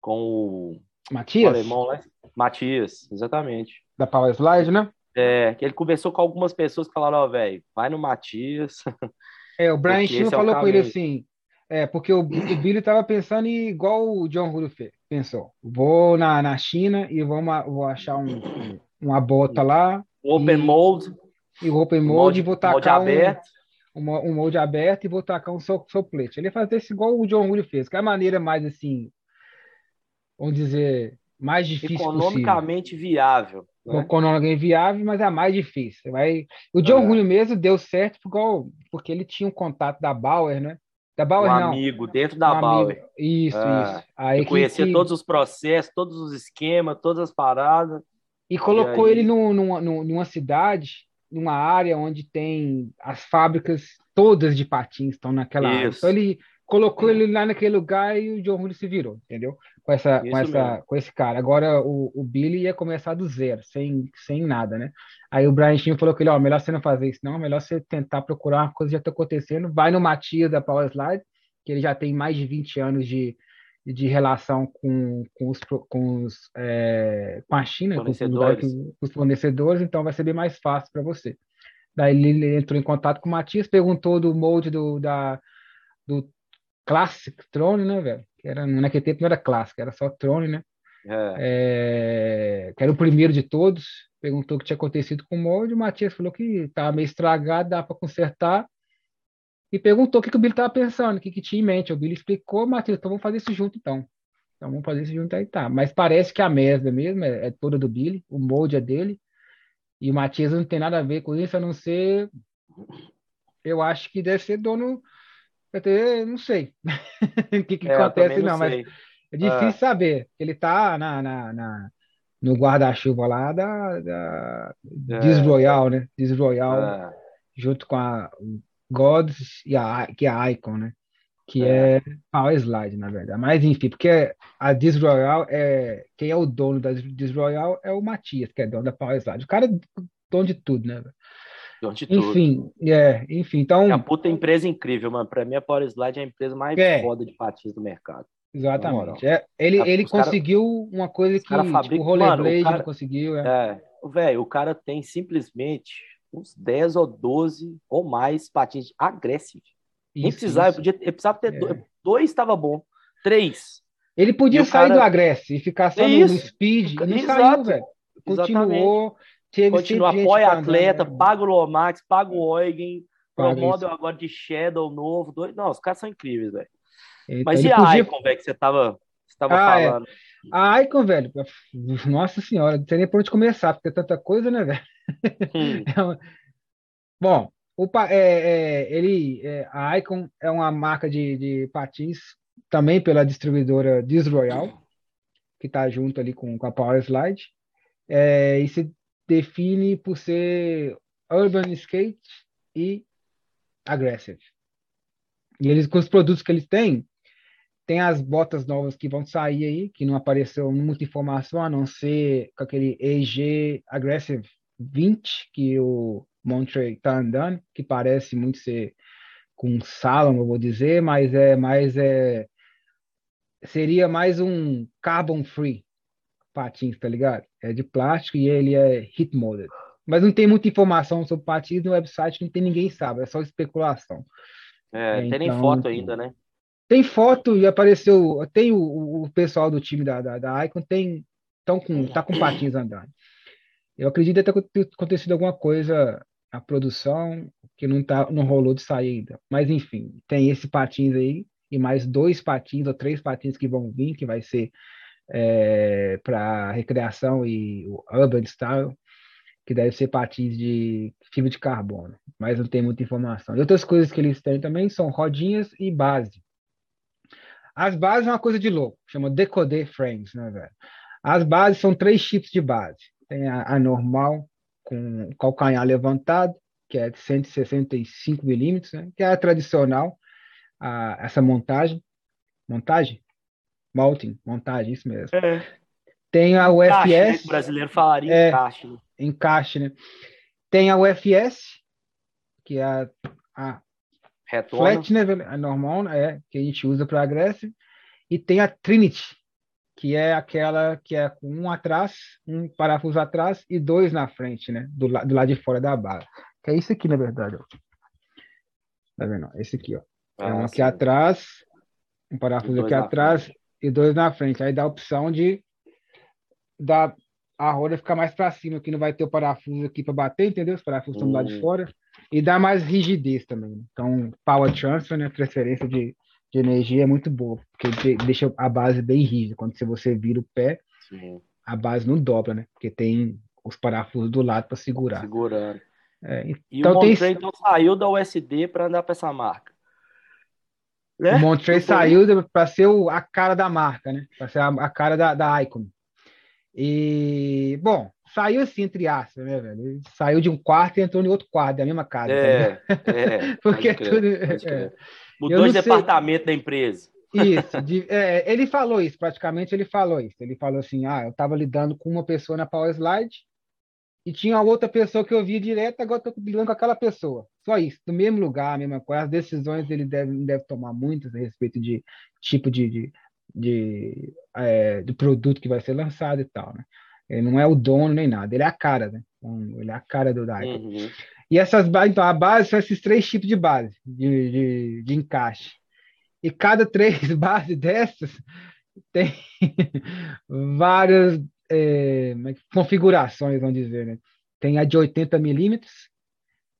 Com o Matias? O alemão lá. Matias, exatamente. Da Power Slide, né? É, que ele conversou com algumas pessoas que falaram, ó, oh, velho, vai no Matias. É, o Brian Chino é falou com ele assim, é, porque o, o Billy estava pensando igual o John Rudolph pensou. Vou na, na China e vamos, vou achar um, uma bota lá. Open e, mold. E open mold, mold e vou tacar molde um, aberto. Um, um molde aberto e vou tacar um soplete. Ele ia fazer isso igual o John Rudolph fez, que é a maneira mais assim, vamos dizer, mais difícil Economicamente possível. viável. Né? Economicamente viável, mas é a mais difícil. Vai... O John é. Julio mesmo deu certo porque ele tinha um contato da Bauer, né? Da Bauer, um não. amigo dentro da um Bauer. Amigo. Isso, ah, isso. Aí conhecia que... todos os processos, todos os esquemas, todas as paradas. E colocou e aí... ele no, numa, numa cidade, numa área onde tem as fábricas todas de patins estão naquela isso. área. Então ele colocou ele lá naquele lugar e o John Julio se virou, entendeu? Com, essa, com, essa, com esse cara. Agora o, o Billy ia começar do zero, sem, sem nada, né? Aí o Brian Shin falou que ele, ó, melhor você não fazer isso, não, melhor você tentar procurar uma coisa que já está acontecendo. Vai no Matias da Power Slide, que ele já tem mais de 20 anos de, de relação com, com, os, com, os, é, com a China. Com, com, os fornecedores, então vai ser bem mais fácil para você. Daí ele entrou em contato com o Matias, perguntou do molde do, da, do Classic Throne, né, velho? Que era, naquele tempo não era clássico, era só Throne, né? É. É, que era o primeiro de todos. Perguntou o que tinha acontecido com o molde. O Matias falou que estava meio estragado, dá para consertar. E perguntou o que, que o Billy estava pensando, o que, que tinha em mente. O Billy explicou, Matias, então vamos fazer isso junto então. Então vamos fazer esse junto aí, tá. Mas parece que a mesa mesmo é, é toda do Billy, o molde é dele. E o Matias não tem nada a ver com isso, a não ser. Eu acho que deve ser dono. Não sei o que, que é, acontece, não, não mas é difícil ah. saber. Ele tá na, na, na no guarda-chuva lá da, da é. Disroyal, né? Disroyal, é. junto com a Gods e a, que é a Icon, né? Que é. é Power Slide, na verdade. Mas enfim, porque a Disroyal é. Quem é o dono da Disroyal é o Matias, que é dono da Power Slide. O cara é dono de tudo, né? De tudo. Enfim, é, enfim, então. É uma puta empresa incrível, mano. Pra mim, a Power Slide é a empresa mais é. foda de patins do mercado. Exatamente. É, ele ele conseguiu cara, uma coisa que tipo, o Rollerblade não conseguiu. É. é velho, o cara tem simplesmente uns 10 ou 12 ou mais patins agressivos. Nem precisava, isso. Podia, ele precisava ter é. dois, estava bom. Três. Ele podia sair cara... do Agress e ficar só no, no speed. Não Exato. saiu, velho. Continuou. Teve Continua, apoia atleta, andando, paga o Lomax, paga o Eugen, promove agora de Shadow novo. Dois... Não, os caras são incríveis, velho. Então, Mas e a podia... Icon, velho, que você tava, você tava ah, é. falando? É. A Icon, velho, nossa senhora, não sei nem por onde começar, porque é tanta coisa, né, velho? Hum. É uma... Bom, o, é, é, ele, é, a Icon é uma marca de, de patins também pela distribuidora Disroyal, que está junto ali com, com a Power Slide, é, e se define por ser urban skate e aggressive. E eles, com os produtos que eles têm, tem as botas novas que vão sair aí, que não apareceu muita informação, a não ser com aquele EG Aggressive 20, que o Montrey está andando, que parece muito ser com Salom, eu vou dizer, mas é mais é seria mais um carbon free patins, tá ligado? É de plástico e ele é heat molded. Mas não tem muita informação sobre patins no website, não tem ninguém sabe, é só especulação. É, é tem nem foto ainda, né? Tem foto e apareceu. Tem o, o pessoal do time da, da, da Icon, tem, tão com, tá com patins andando. Eu acredito ter acontecido alguma coisa na produção que não, tá, não rolou de sair ainda. Mas enfim, tem esse patins aí e mais dois patins ou três patins que vão vir, que vai ser é, para recreação e o urban style, que deve ser patins de fibra de carbono, mas não tem muita informação. E outras coisas que eles têm também são rodinhas e base. As bases é uma coisa de louco, chama decoder frames, né, velho? As bases são três tipos de base. Tem a, a normal, com calcanhar levantado, que é de 165 milímetros, né? que é a tradicional, a, essa montagem. Montagem? Malting, montagem, isso mesmo. É. Tem a UFS. Encaixe, né? O brasileiro falaria é, encaixe. Né? Encaixe, né? Tem a UFS, que é a, a Retona. Flat, né, a normal, é, que a gente usa para agressive. E tem a Trinity, que é aquela que é com um atrás, um parafuso atrás e dois na frente, né? Do, do lado de fora da bala. Que é isso aqui, na verdade. Ó. Tá vendo? Esse aqui, ó. É um aqui sim. atrás, um parafuso aqui atrás frente. E dois na frente. Aí dá a opção de dar a roda ficar mais para cima, que não vai ter o parafuso aqui para bater, entendeu? Os parafusos estão do lado de hum. fora. E dá mais rigidez também. Então, power transfer, né? Transferência de, de energia é muito boa, porque deixa a base bem rígida. Quando você vira o pé, Sim. a base não dobra, né? Porque tem os parafusos do lado para segurar. Segurando. É, então, e o Montrey tem... então saiu da USD para andar para essa marca. Né? O Montrey saiu para ser o, a cara da marca, né? Para ser a, a, cara da, da Icon. E, bom, saiu assim, entre aspas, né, velho? Ele saiu de um quarto e entrou em outro quarto, da mesma casa. É, é Porque tudo. É. Mudou de departamento sei. da empresa. Isso, de, é, ele falou isso, praticamente ele falou isso. Ele falou assim: ah, eu estava lidando com uma pessoa na Power Slide e tinha outra pessoa que eu via direto, agora estou lidando com aquela pessoa. Só isso, no mesmo lugar, a mesma coisa. As decisões ele deve, deve tomar muitas a respeito de tipo de, de, de, é, produto que vai ser lançado e tal, né? Ele não é o dono nem nada, ele é a cara, né? Então, ele é a cara do Daico. Uhum. E essas bases, então, a base são esses três tipos de base, de, de, de encaixe. E cada três bases dessas tem várias é, é configurações, vamos dizer, né? Tem a de 80 milímetros,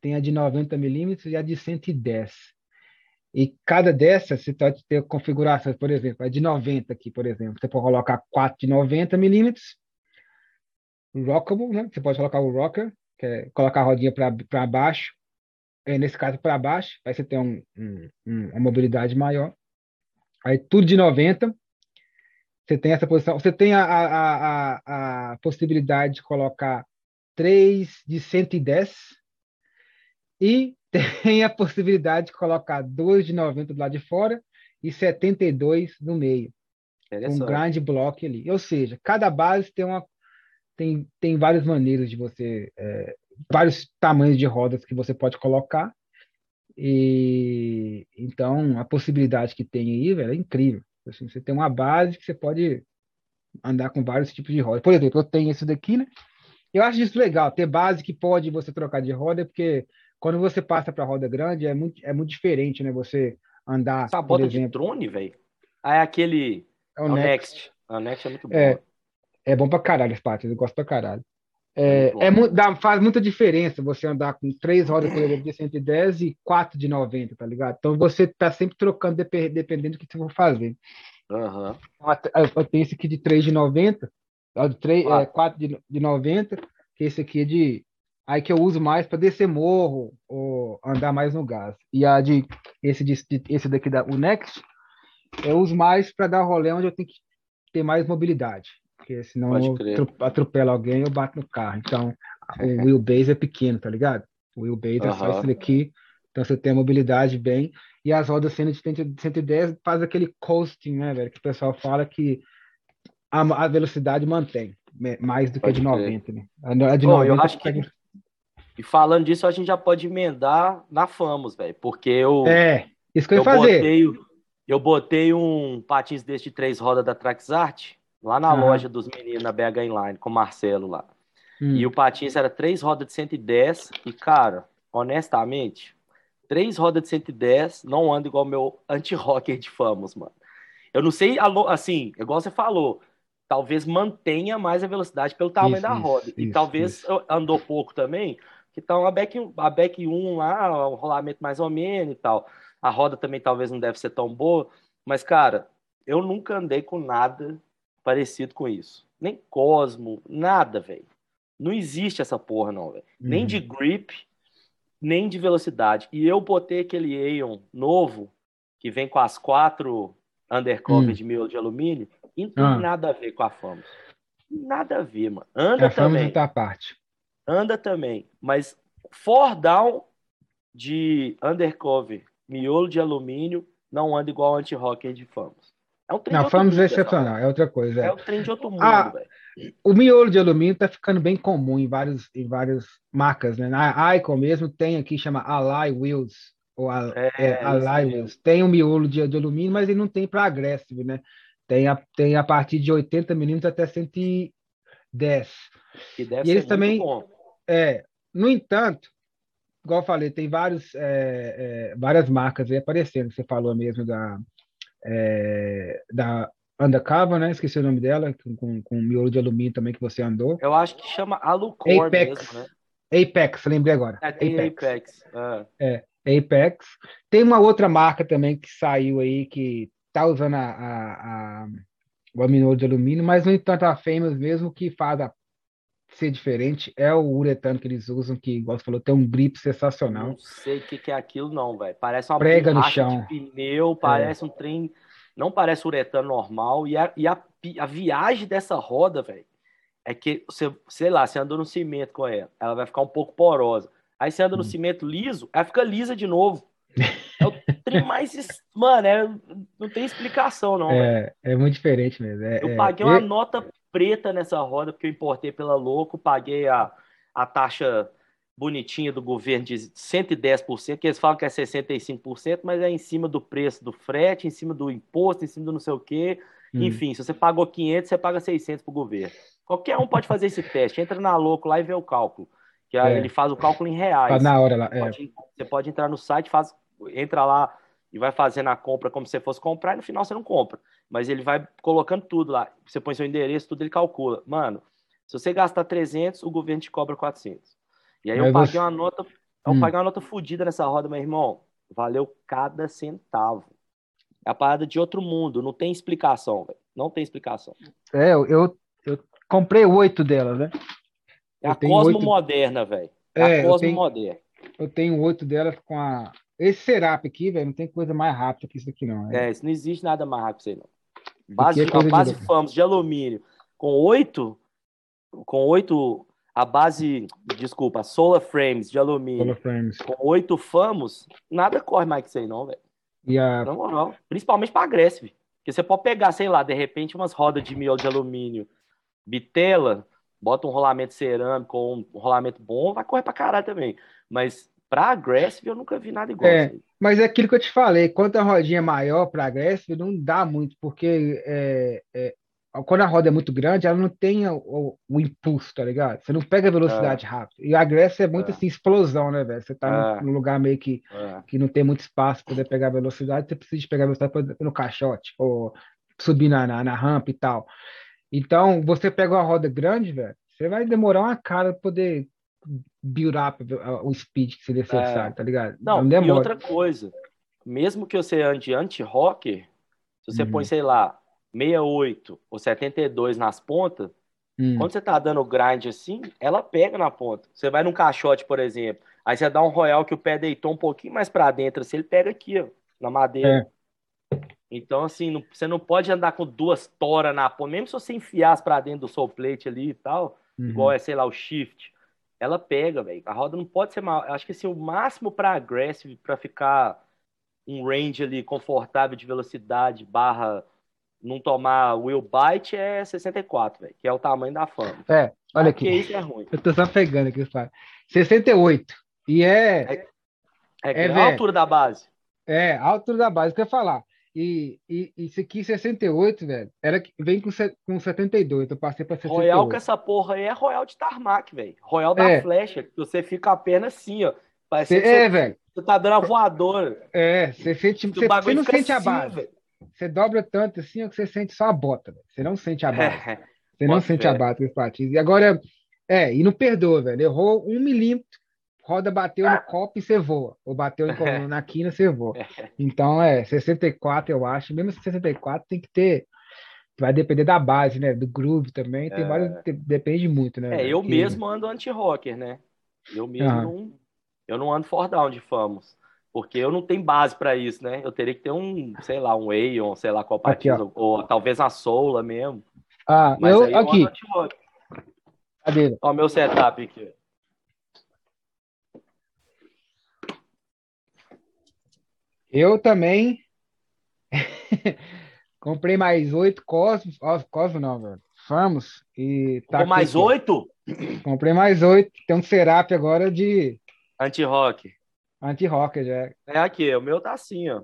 tem a de 90 milímetros e a de 110. E cada dessas você pode ter configurações, por exemplo, a de 90 aqui, por exemplo. Você pode colocar 4 de 90 milímetros, rockable, né? Você pode colocar o rocker, que é colocar a rodinha para baixo, é, nesse caso para baixo, aí você tem um, um, uma mobilidade maior. Aí tudo de 90, você tem essa posição, você tem a, a, a, a possibilidade de colocar 3 de 110 e tem a possibilidade de colocar 2 de 90 do lado de fora e 72 no meio. Um grande bloco ali. Ou seja, cada base tem uma tem, tem várias maneiras de você é, vários tamanhos de rodas que você pode colocar e então a possibilidade que tem aí velho, é incrível assim, você tem uma base que você pode andar com vários tipos de rodas por exemplo eu tenho esse daqui né eu acho isso legal ter base que pode você trocar de roda porque quando você passa para roda grande, é muito, é muito diferente, né? Você andar. Essa bota exemplo... de drone, velho? Ah, é aquele. É o, é o Next. Next. O Next é muito bom. É, é bom pra caralho, Spartan. Eu gosto pra caralho. É, é, é dá, faz muita diferença você andar com três rodas, por exemplo, de 110 e quatro de 90, tá ligado? Então você tá sempre trocando dependendo do que você for fazer. Uhum. Eu tenho esse aqui de 3 de 90, 3, ah. é, 4 de, de 90, que esse aqui é de aí que eu uso mais para descer morro ou andar mais no gás. E a de esse, de, esse daqui da o Next, eu uso mais para dar rolê onde eu tenho que ter mais mobilidade, porque senão eu atropelo alguém eu bato no carro. Então, o wheelbase é pequeno, tá ligado? O wheelbase uhum. é só esse daqui, então você tem a mobilidade bem. E as rodas sendo de 110 faz aquele coasting, né, velho? Que o pessoal fala que a, a velocidade mantém mais do que a de 90, né? A de 90 eu acho que... E falando disso, a gente já pode emendar na Famos, velho. Porque eu. É, isso que eu ia fazer. Botei, eu botei um patins desse de três rodas da Traxart lá na loja dos meninos, na BH Inline, com o Marcelo lá. Hum. E o patins era três rodas de 110. E, cara, honestamente, três rodas de 110 não anda igual o meu anti-rocker de Famos, mano. Eu não sei, assim, igual você falou, talvez mantenha mais a velocidade pelo tamanho isso, da roda. Isso, e talvez isso. andou pouco também, então a back, a back 1 lá, o rolamento mais ou menos e tal. A roda também talvez não deve ser tão boa, mas cara, eu nunca andei com nada parecido com isso. Nem Cosmo, nada, velho. Não existe essa porra não, velho. Uhum. Nem de grip, nem de velocidade. E eu botei aquele Aeon novo, que vem com as quatro undercover uhum. de miolo de alumínio, e não tem uhum. nada a ver com a Famos. Nada a ver, mano. Anda a também. Famos parte anda também, mas for down de undercover, miolo de alumínio, não anda igual anti-rocker de Famos. É um trem não, excepcional, é outra coisa. É, é um trem de outro mundo, ah, O miolo de alumínio está ficando bem comum em vários, em várias marcas, né? A Icon mesmo tem aqui, chama Ally Wheels, ou a, é, é, Ally Wheels. Tem um miolo de, de alumínio, mas ele não tem para agressivo, né? Tem a, tem a partir de 80 milímetros até 110. Que deve e eles também. É, no entanto, igual eu falei, tem vários, é, é, várias marcas aí aparecendo. Você falou mesmo da, é, da Undercover, né? Esqueci o nome dela, com, com miolo de alumínio também que você andou. Eu acho que chama Alucor Apex, mesmo, né? Apex, lembrei agora. É, tem Apex. Apex. Ah. É, Apex. Tem uma outra marca também que saiu aí que tá usando a, a, a o miolo de alumínio, mas no entanto a Famous mesmo que faz a ser diferente é o uretano que eles usam, que, igual você falou, tem um grip sensacional. Não sei o que, que é aquilo, não, velho. Parece uma prega no chão. de pneu, parece é. um trem. Não parece uretano normal. E a, e a, a viagem dessa roda, velho, é que você, sei lá, você anda no cimento com ela, ela vai ficar um pouco porosa. Aí você anda no hum. cimento liso, ela fica lisa de novo. É o trem mais. Mano, é, não tem explicação, não. É, véio. é muito diferente mesmo. É, eu paguei uma nota preta nessa roda, porque eu importei pela Louco, paguei a, a taxa bonitinha do governo de 110%, que eles falam que é 65%, mas é em cima do preço do frete, em cima do imposto, em cima do não sei o quê. Hum. Enfim, se você pagou 500, você paga 600 para o governo. Qualquer um pode fazer esse teste. Entra na Louco lá e vê o cálculo. Que é. ele faz o cálculo em reais. Na hora lá. É. Você pode entrar no site, faz, entra lá e vai fazendo a compra como se fosse comprar e no final você não compra. Mas ele vai colocando tudo lá. Você põe seu endereço, tudo ele calcula. Mano, se você gastar 300, o governo te cobra 400. E aí eu paguei você... uma nota, eu hum. paguei uma nota fodida nessa roda, meu irmão. valeu cada centavo. É a parada de outro mundo, não tem explicação, velho. Não tem explicação. É, eu, eu, eu comprei oito delas, né? É a Cosmo 8... moderna, velho. É, é, a Cosmo eu tenho, moderna. Eu tenho oito delas com a. Esse Serap aqui, velho, não tem coisa mais rápida que isso aqui, não. É, é isso não existe nada mais rápido que isso aí, não. Base, é a base de... Famos de alumínio com oito. Com oito. A base, desculpa, Solar Frames de alumínio. Solar Frames. Com oito Famos, nada corre mais que isso aí, não, velho. E a... Na moral, principalmente para Agressive. Porque você pode pegar, sei lá, de repente, umas rodas de miolo de alumínio, bitela, bota um rolamento cerâmico ou um rolamento bom, vai correr pra caralho também. Mas pra Aggressive eu nunca vi nada igual. É, mas é aquilo que eu te falei, quanto a rodinha é maior pra Aggressive, não dá muito, porque é, é, quando a roda é muito grande, ela não tem o, o impulso, tá ligado? Você não pega a velocidade é. rápido. E a é muito é. assim, explosão, né, velho? Você tá é. num lugar meio que, que não tem muito espaço para poder pegar velocidade, você precisa de pegar velocidade no caixote, ou subir na, na, na rampa e tal. Então, você pega uma roda grande, velho, você vai demorar uma cara para poder build up o speed que você necessário, é. tá ligado? Não, não e outra coisa, mesmo que você ande anti-rocker, se você uhum. põe, sei lá, 68 ou 72 nas pontas, uhum. quando você tá dando grind assim, ela pega na ponta. Você vai num caixote, por exemplo, aí você dá um royal que o pé deitou um pouquinho mais para dentro, assim, ele pega aqui, ó, na madeira. É. Então, assim, não, você não pode andar com duas toras na ponta, mesmo se você enfiar para dentro do soul plate ali e tal, uhum. igual é, sei lá, o shift, ela pega, velho. A roda não pode ser mal. Acho que assim, o máximo para aggressive, para ficar um range ali confortável de velocidade, barra não tomar wheel bite é 64, velho, que é o tamanho da fama. É, olha aqui. isso é ruim. Eu tô só pegando aqui, 68. E é. É, é, é a altura da base. É, a altura da base, que eu ia falar. E, e isso aqui, 68, velho, era, vem com, com 72. Eu passei pra 68. Royal com essa porra aí é Royal de tarmac, velho. Royal da é. flecha, que você fica apenas assim, ó. Parece Cê, é, velho. Você tá dando a voadora. É, você sente. Você, não sente assim, a base. Você dobra tanto assim, ó, que você sente só a bota, velho. Você não sente a base. É, você não sente a base, Patins. E agora, é, e não perdoa, velho. Errou um milímetro roda bateu no copo e você voa. Ou bateu na quina, você voa. Então, é, 64 eu acho. Mesmo 64 tem que ter. Vai depender da base, né? Do groove também. Tem é... vários. Depende muito, né? É, eu que... mesmo ando anti-rocker, né? Eu mesmo não. Eu não ando for down de Famos. Porque eu não tenho base para isso, né? Eu teria que ter um, sei lá, um Aeon, sei lá qual patins, ou, ou, talvez a Soula mesmo. Ah, Mas eu, eu aqui. O meu setup aqui. Eu também comprei mais oito Cosmos. Ó, Cosmos não, velho. Famos. E tá mais oito? Comprei mais oito. Tem um Serap agora de. Anti-rock. Anti-rock, já. É aqui, o meu tá assim, ó.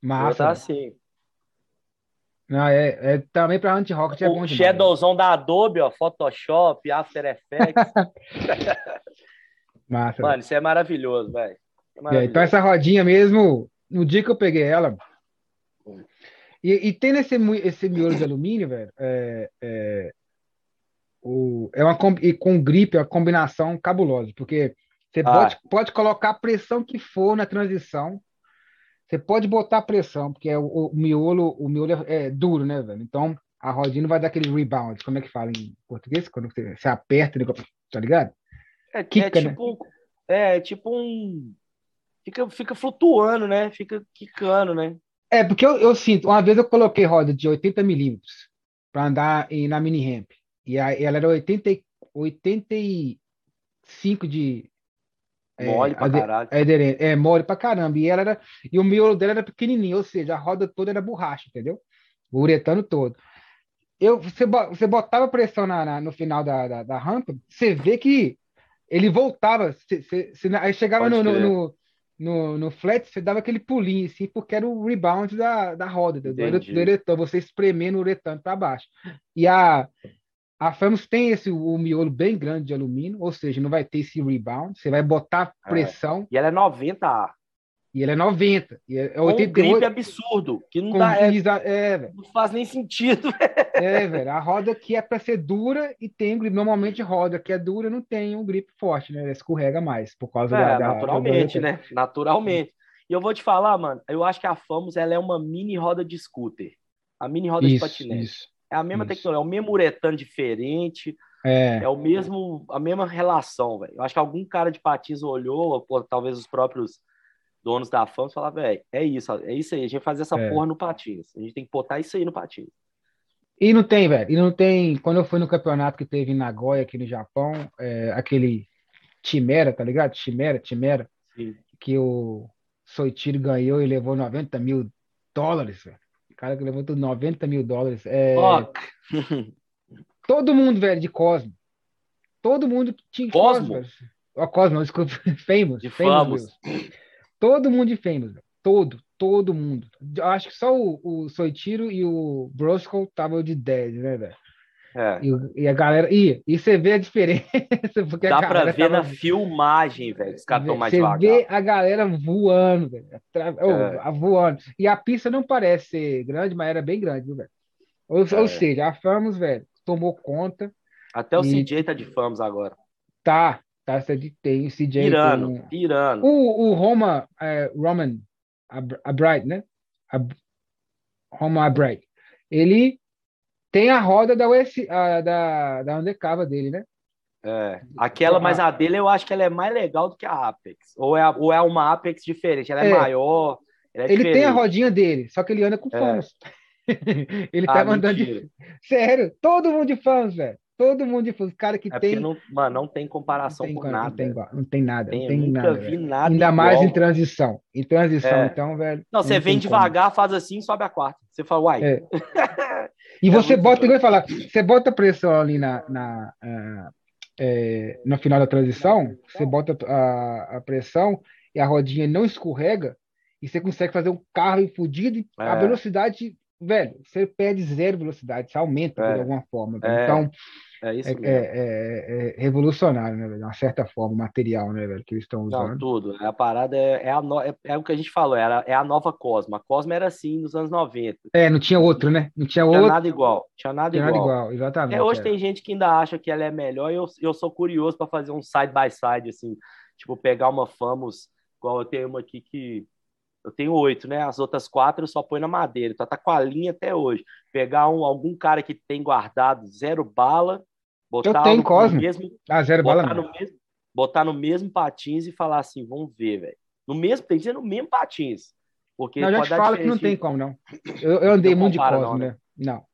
Massa. O meu tá assim. Não, é, é também para anti-rock é bom demais. Shadowzão da Adobe, ó, Photoshop, After Effects. Massa. Mano, isso é maravilhoso, velho. É, então essa rodinha mesmo, no dia que eu peguei ela, e, e tem esse, esse miolo de alumínio, velho, é, é, o, é uma e com gripe, é uma combinação cabulosa, porque você ah. pode, pode colocar a pressão que for na transição, você pode botar pressão, porque é o, o miolo, o miolo é, é, duro, né, velho? Então a rodinha não vai dar aquele rebound, como é que fala em português? Quando você, você aperta, tá ligado? É, é né? tipo, né? é tipo um fica, fica flutuando, né? Fica quicando, né? É, porque eu, eu sinto, uma vez eu coloquei roda de 80 milímetros para andar em, na mini ramp. E aí ela era 80, 85 de. É, mole é, pra caralho. Aderente, é, mole pra caramba. E, ela era, e o miolo dela era pequenininho, ou seja, a roda toda era borracha, entendeu? O uretano todo. Eu, você, você botava pressão na, na no final da, da, da, rampa, você vê que ele voltava. Você, você, aí chegava no, no, no, no, no flat, você dava aquele pulinho, assim, porque era o rebound da, da roda, do, do eretor, você espremendo o uretano para baixo. E a, a Famos tem esse o miolo bem grande de alumínio, ou seja, não vai ter esse rebound, você vai botar é. pressão. É. E ela é 90 A. E ele é 90. E é, é 88. Um grip absurdo, que não dá. É, é, não faz nem sentido. É, velho. A roda que é para ser dura e tem um grip. Normalmente roda que é dura não tem um grip forte, né? Ela escorrega mais por causa é, da. Naturalmente, da... né? Naturalmente. E eu vou te falar, mano, eu acho que a Famos ela é uma mini roda de scooter. A mini roda isso, de patinete. Isso, é a mesma isso. tecnologia, é o mesmo uretano diferente. É. é o mesmo, a mesma relação, velho. Eu acho que algum cara de patins olhou, ou talvez os próprios donos da fama falaram, velho, é isso, é isso aí, a gente vai fazer essa é. porra no patins. A gente tem que botar isso aí no patins. E não tem, velho. E não tem. Quando eu fui no campeonato que teve em Nagoya, aqui no Japão, é, aquele Chimera, tá ligado? Chimera, Chimera. Sim. Que o Soichiro ganhou e levou 90 mil dólares, velho. O cara que levou tudo 90 mil dólares. É... Todo mundo, velho, de Cosmo. Todo mundo tinha Cosmo. Cosmo, oh, Cosmo desculpa. Famous. De famous. famous. Todo mundo de Famous. Velho. Todo, todo mundo. Acho que só o, o Soitiro e o Brosco estavam de 10, né, velho? É. E, e, a galera. E, e você vê a diferença. Porque Dá a pra ver tava... na filmagem, velho. Os caras estão mais você vê a galera voando, velho. Oh, voando. E a pista não parece ser grande, mas era bem grande, velho? Ou, é. ou seja, a Famos, velho, tomou conta. Até o e... CJ tá de Famos agora. Tá, tá, tem o CJ. Pirando, tem... pirando. O, o Roma, é, Roman, a, a Bright, né? A, Roma a Bright. Ele tem a roda da, US, a, da, da Undercover dele, né? É, aquela, mas a dele eu acho que ela é mais legal do que a Apex. Ou é, ou é uma Apex diferente, ela é, é maior. É ele diferente. tem a rodinha dele, só que ele anda com é. fãs. ele ah, tá andando de. Sério, todo mundo de fãs, velho. Todo mundo de fãs. Cara que é tem. Não, mano, não tem comparação não tem, com nada. Não tem, não tem nada. Tem, não tem nunca nada, vi nada. Ainda igual. mais em transição. Em transição, é. então, velho. Não, você vem devagar, como. faz assim, sobe a quarta. Você fala, uai. É. E é você bota, igual falar, você bota pressão ali na, na, uh, é, no final da transição, você bota a, a pressão e a rodinha não escorrega, e você consegue fazer um carro fudido e a é. velocidade velho, você perde zero velocidade, você aumenta é. de alguma forma. É. Então, é, isso é, é, é, revolucionário, né, velho? De uma certa forma, o material, né, velho, que eles estão usando. Não, tudo. A parada é, a no... é, o que a gente falou, era, é a nova Cosma. A Cosma era assim nos anos 90. É, não tinha outro, né? Não tinha, tinha outro. nada igual. Tinha nada tinha igual. Nada igual, exatamente. hoje tem gente que ainda acha que ela é melhor e eu, eu sou curioso para fazer um side by side, assim, tipo, pegar uma Famos, igual eu tenho uma aqui que eu tenho oito, né? As outras quatro eu só põe na madeira. Então tá com a linha até hoje. Pegar um, algum cara que tem guardado zero bala, botar eu tenho, no, mesmo. Ah, zero botar bala no mesmo, botar no mesmo patins e falar assim, vamos ver, velho. No mesmo, tem que ser no mesmo patins. Porque não, já te falo que não tem como, não. Eu, eu andei muito de Cosmo, não, né? Não.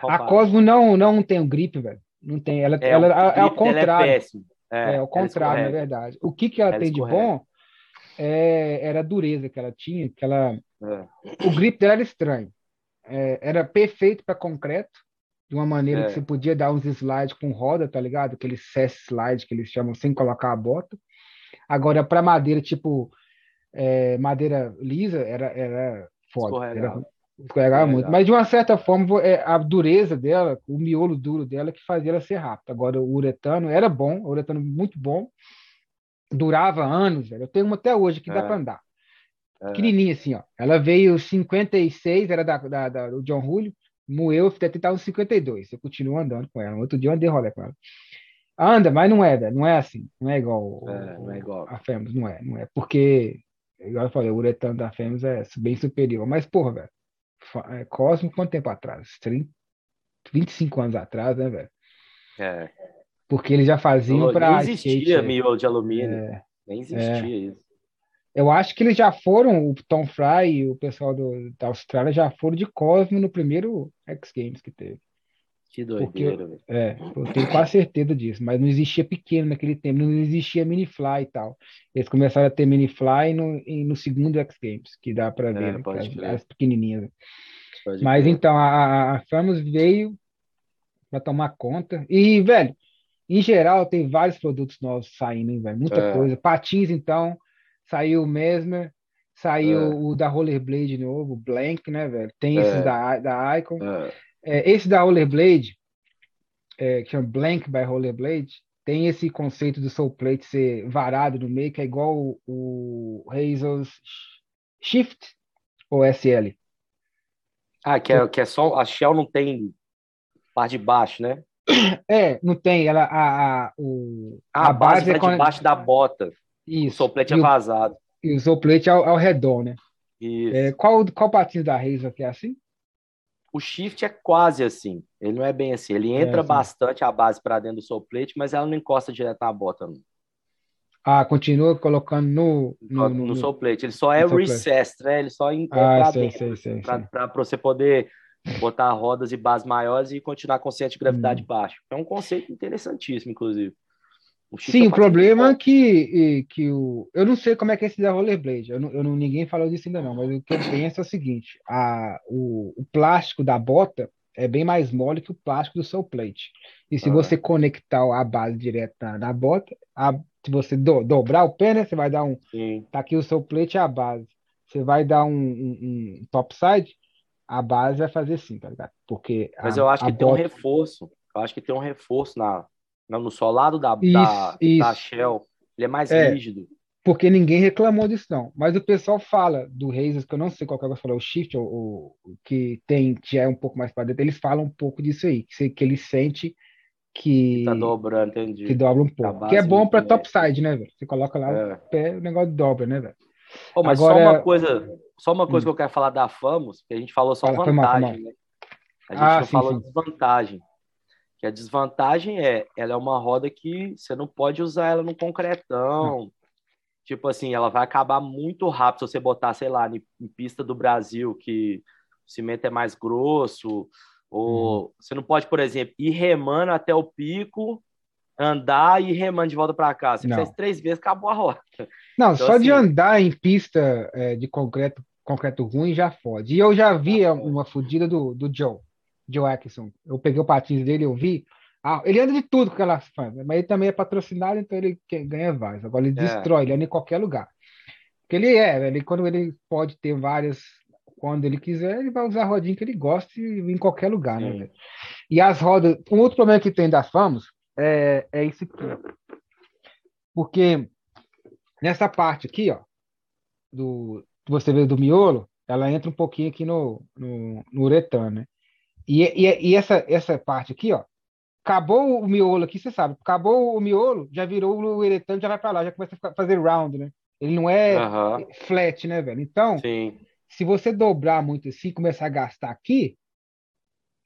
Compara. A Cosmo não, não tem o grip, velho. Não tem. Ela, é, ela, é ao contrário. É, é, é, o contrário, na verdade. O que, que ela, ela tem escorrega. de bom é, era a dureza que ela tinha, que ela, é. o grip dela era estranho. É, era perfeito para concreto, de uma maneira que é. você podia dar uns slides com roda, tá ligado? Aquele cess slide que eles chamam sem colocar a bota. Agora, para madeira, tipo é, madeira lisa, era, era foda. Era, escorregava muito. Mas, de uma certa forma, é, a dureza dela, o miolo duro dela, que fazia ela ser rápida. Agora, o uretano era bom, o uretano muito bom, durava anos, velho. Eu tenho uma até hoje que é. dá para andar. É. Pequenininha assim, ó. Ela veio 56, era da, da, da do John Julio, moeu até tentar uns 52. Eu continuo andando com ela. Outro dia eu andei rolê com ela. Anda, mas não é, velho. Não é assim. Não é igual, é, não é igual. a Fêmeas, não é. Não é. Porque, igual eu falei, o uretano da Fêmeas é bem superior. Mas, porra, velho. É, Cosmo, quanto tempo atrás? 30, 25 anos atrás, né, velho? É. Porque eles já faziam para. Nem existia skate, miolo de alumínio. É, Nem existia é. isso. Eu acho que eles já foram, o Tom Fry e o pessoal do, da Austrália já foram de Cosmo no primeiro X Games que teve. Que doideira, Porque, É, eu tenho quase certeza disso, mas não existia pequeno naquele tempo, não existia mini-fly e tal. Eles começaram a ter mini-fly no, no segundo X Games, que dá para é, ver, é, as, as, pequenininhas. Pode mas crer. então, a, a Famous veio para tomar conta. E, velho, em geral, tem vários produtos novos saindo, velho. Muita é. coisa. Patins, então, saiu o Mesmer, saiu é. o da Rollerblade novo, o Blank, né, velho? Tem é. esse da, da Icon. É. é esse da Rollerblade, é, que chama Blank by Rollerblade, tem esse conceito do soul plate ser varado no meio, que é igual o, o Hazel's Shift ou SL? Ah, que é, que é só. A Shell não tem parte de baixo, né? É, não tem. Ela, a, a, o, ah, a, base, base é quando... debaixo da bota. Isso. O soplete é vazado. E o soplete ao, ao redor, né? Isso. É, qual, qual patinho da Razor que é assim? O shift é quase assim. Ele não é bem assim. Ele é entra é assim. bastante a base para dentro do soplete, mas ela não encosta direto na bota. Não. Ah, continua colocando no. No, no, no soplete. Ele só é recessed, né? Ele só entra ah, para você poder botar rodas e bases maiores e continuar com centro de gravidade hum. baixo. É um conceito interessantíssimo, inclusive. O Sim, o problema é que, que o. Eu não sei como é que é esse da rollerblade. Eu não, eu não, ninguém falou disso ainda não, mas o que eu penso é o seguinte: a, o, o plástico da bota é bem mais mole que o plástico do seu plate. E se ah. você conectar a base direto na, na bota, a, se você do, dobrar o pé, né, você vai dar um. Sim. Tá aqui o seu plate e a base. Você vai dar um, um, um topside, a base vai fazer sim, tá ligado? Porque. Mas a, eu acho que tem bota... um reforço. Eu acho que tem um reforço na, no solado da, isso, da, isso. da Shell. Ele é mais é, rígido. Porque ninguém reclamou disso, não. Mas o pessoal fala do Razors, que eu não sei qual que é falou, o Shift, ou, que tem, que é um pouco mais para dentro, eles falam um pouco disso aí, que, que ele sente que. Tá dobrando, entendi. Que dobra um pouco. Que é bom para topside, né, velho? Você coloca lá é. o pé, o negócio dobra, né, velho? Oh, mas Agora, só uma coisa, só uma coisa hum. que eu quero falar da Famos, que a gente falou só Fala, vantagem, né? A gente ah, não sim, falou sim. desvantagem. Que a desvantagem é, ela é uma roda que você não pode usar ela no concretão. Tipo assim, ela vai acabar muito rápido se você botar, sei lá, em, em pista do Brasil, que o cimento é mais grosso, ou uhum. você não pode, por exemplo, ir remando até o pico, andar e ir remando de volta para cá. Se fizer três vezes, acabou a roda. Não, então, só assim... de andar em pista é, de concreto, concreto ruim já fode. E eu já vi uma fodida do, do Joe. Joe Atkinson. Eu peguei o patins dele, eu vi. Ah, ele anda de tudo com aquelas fãs, mas ele também é patrocinado, então ele ganha vários. Agora ele é. destrói, ele anda em qualquer lugar. Porque ele é, ele, quando ele pode ter várias, quando ele quiser, ele vai usar a rodinha que ele gosta e em qualquer lugar, né, Sim. né? E as rodas, um outro problema que tem das Famos é, é esse aqui. Porque nessa parte aqui, ó, do, você vê do miolo, ela entra um pouquinho aqui no, no, no uretano, né? E, e, e, essa, essa parte aqui, ó, acabou o miolo aqui, você sabe, acabou o miolo, já virou o uretano, já vai para lá, já começa a fazer round, né? Ele não é uhum. flat, né, velho? Então, Sim. se você dobrar muito assim, começar a gastar aqui,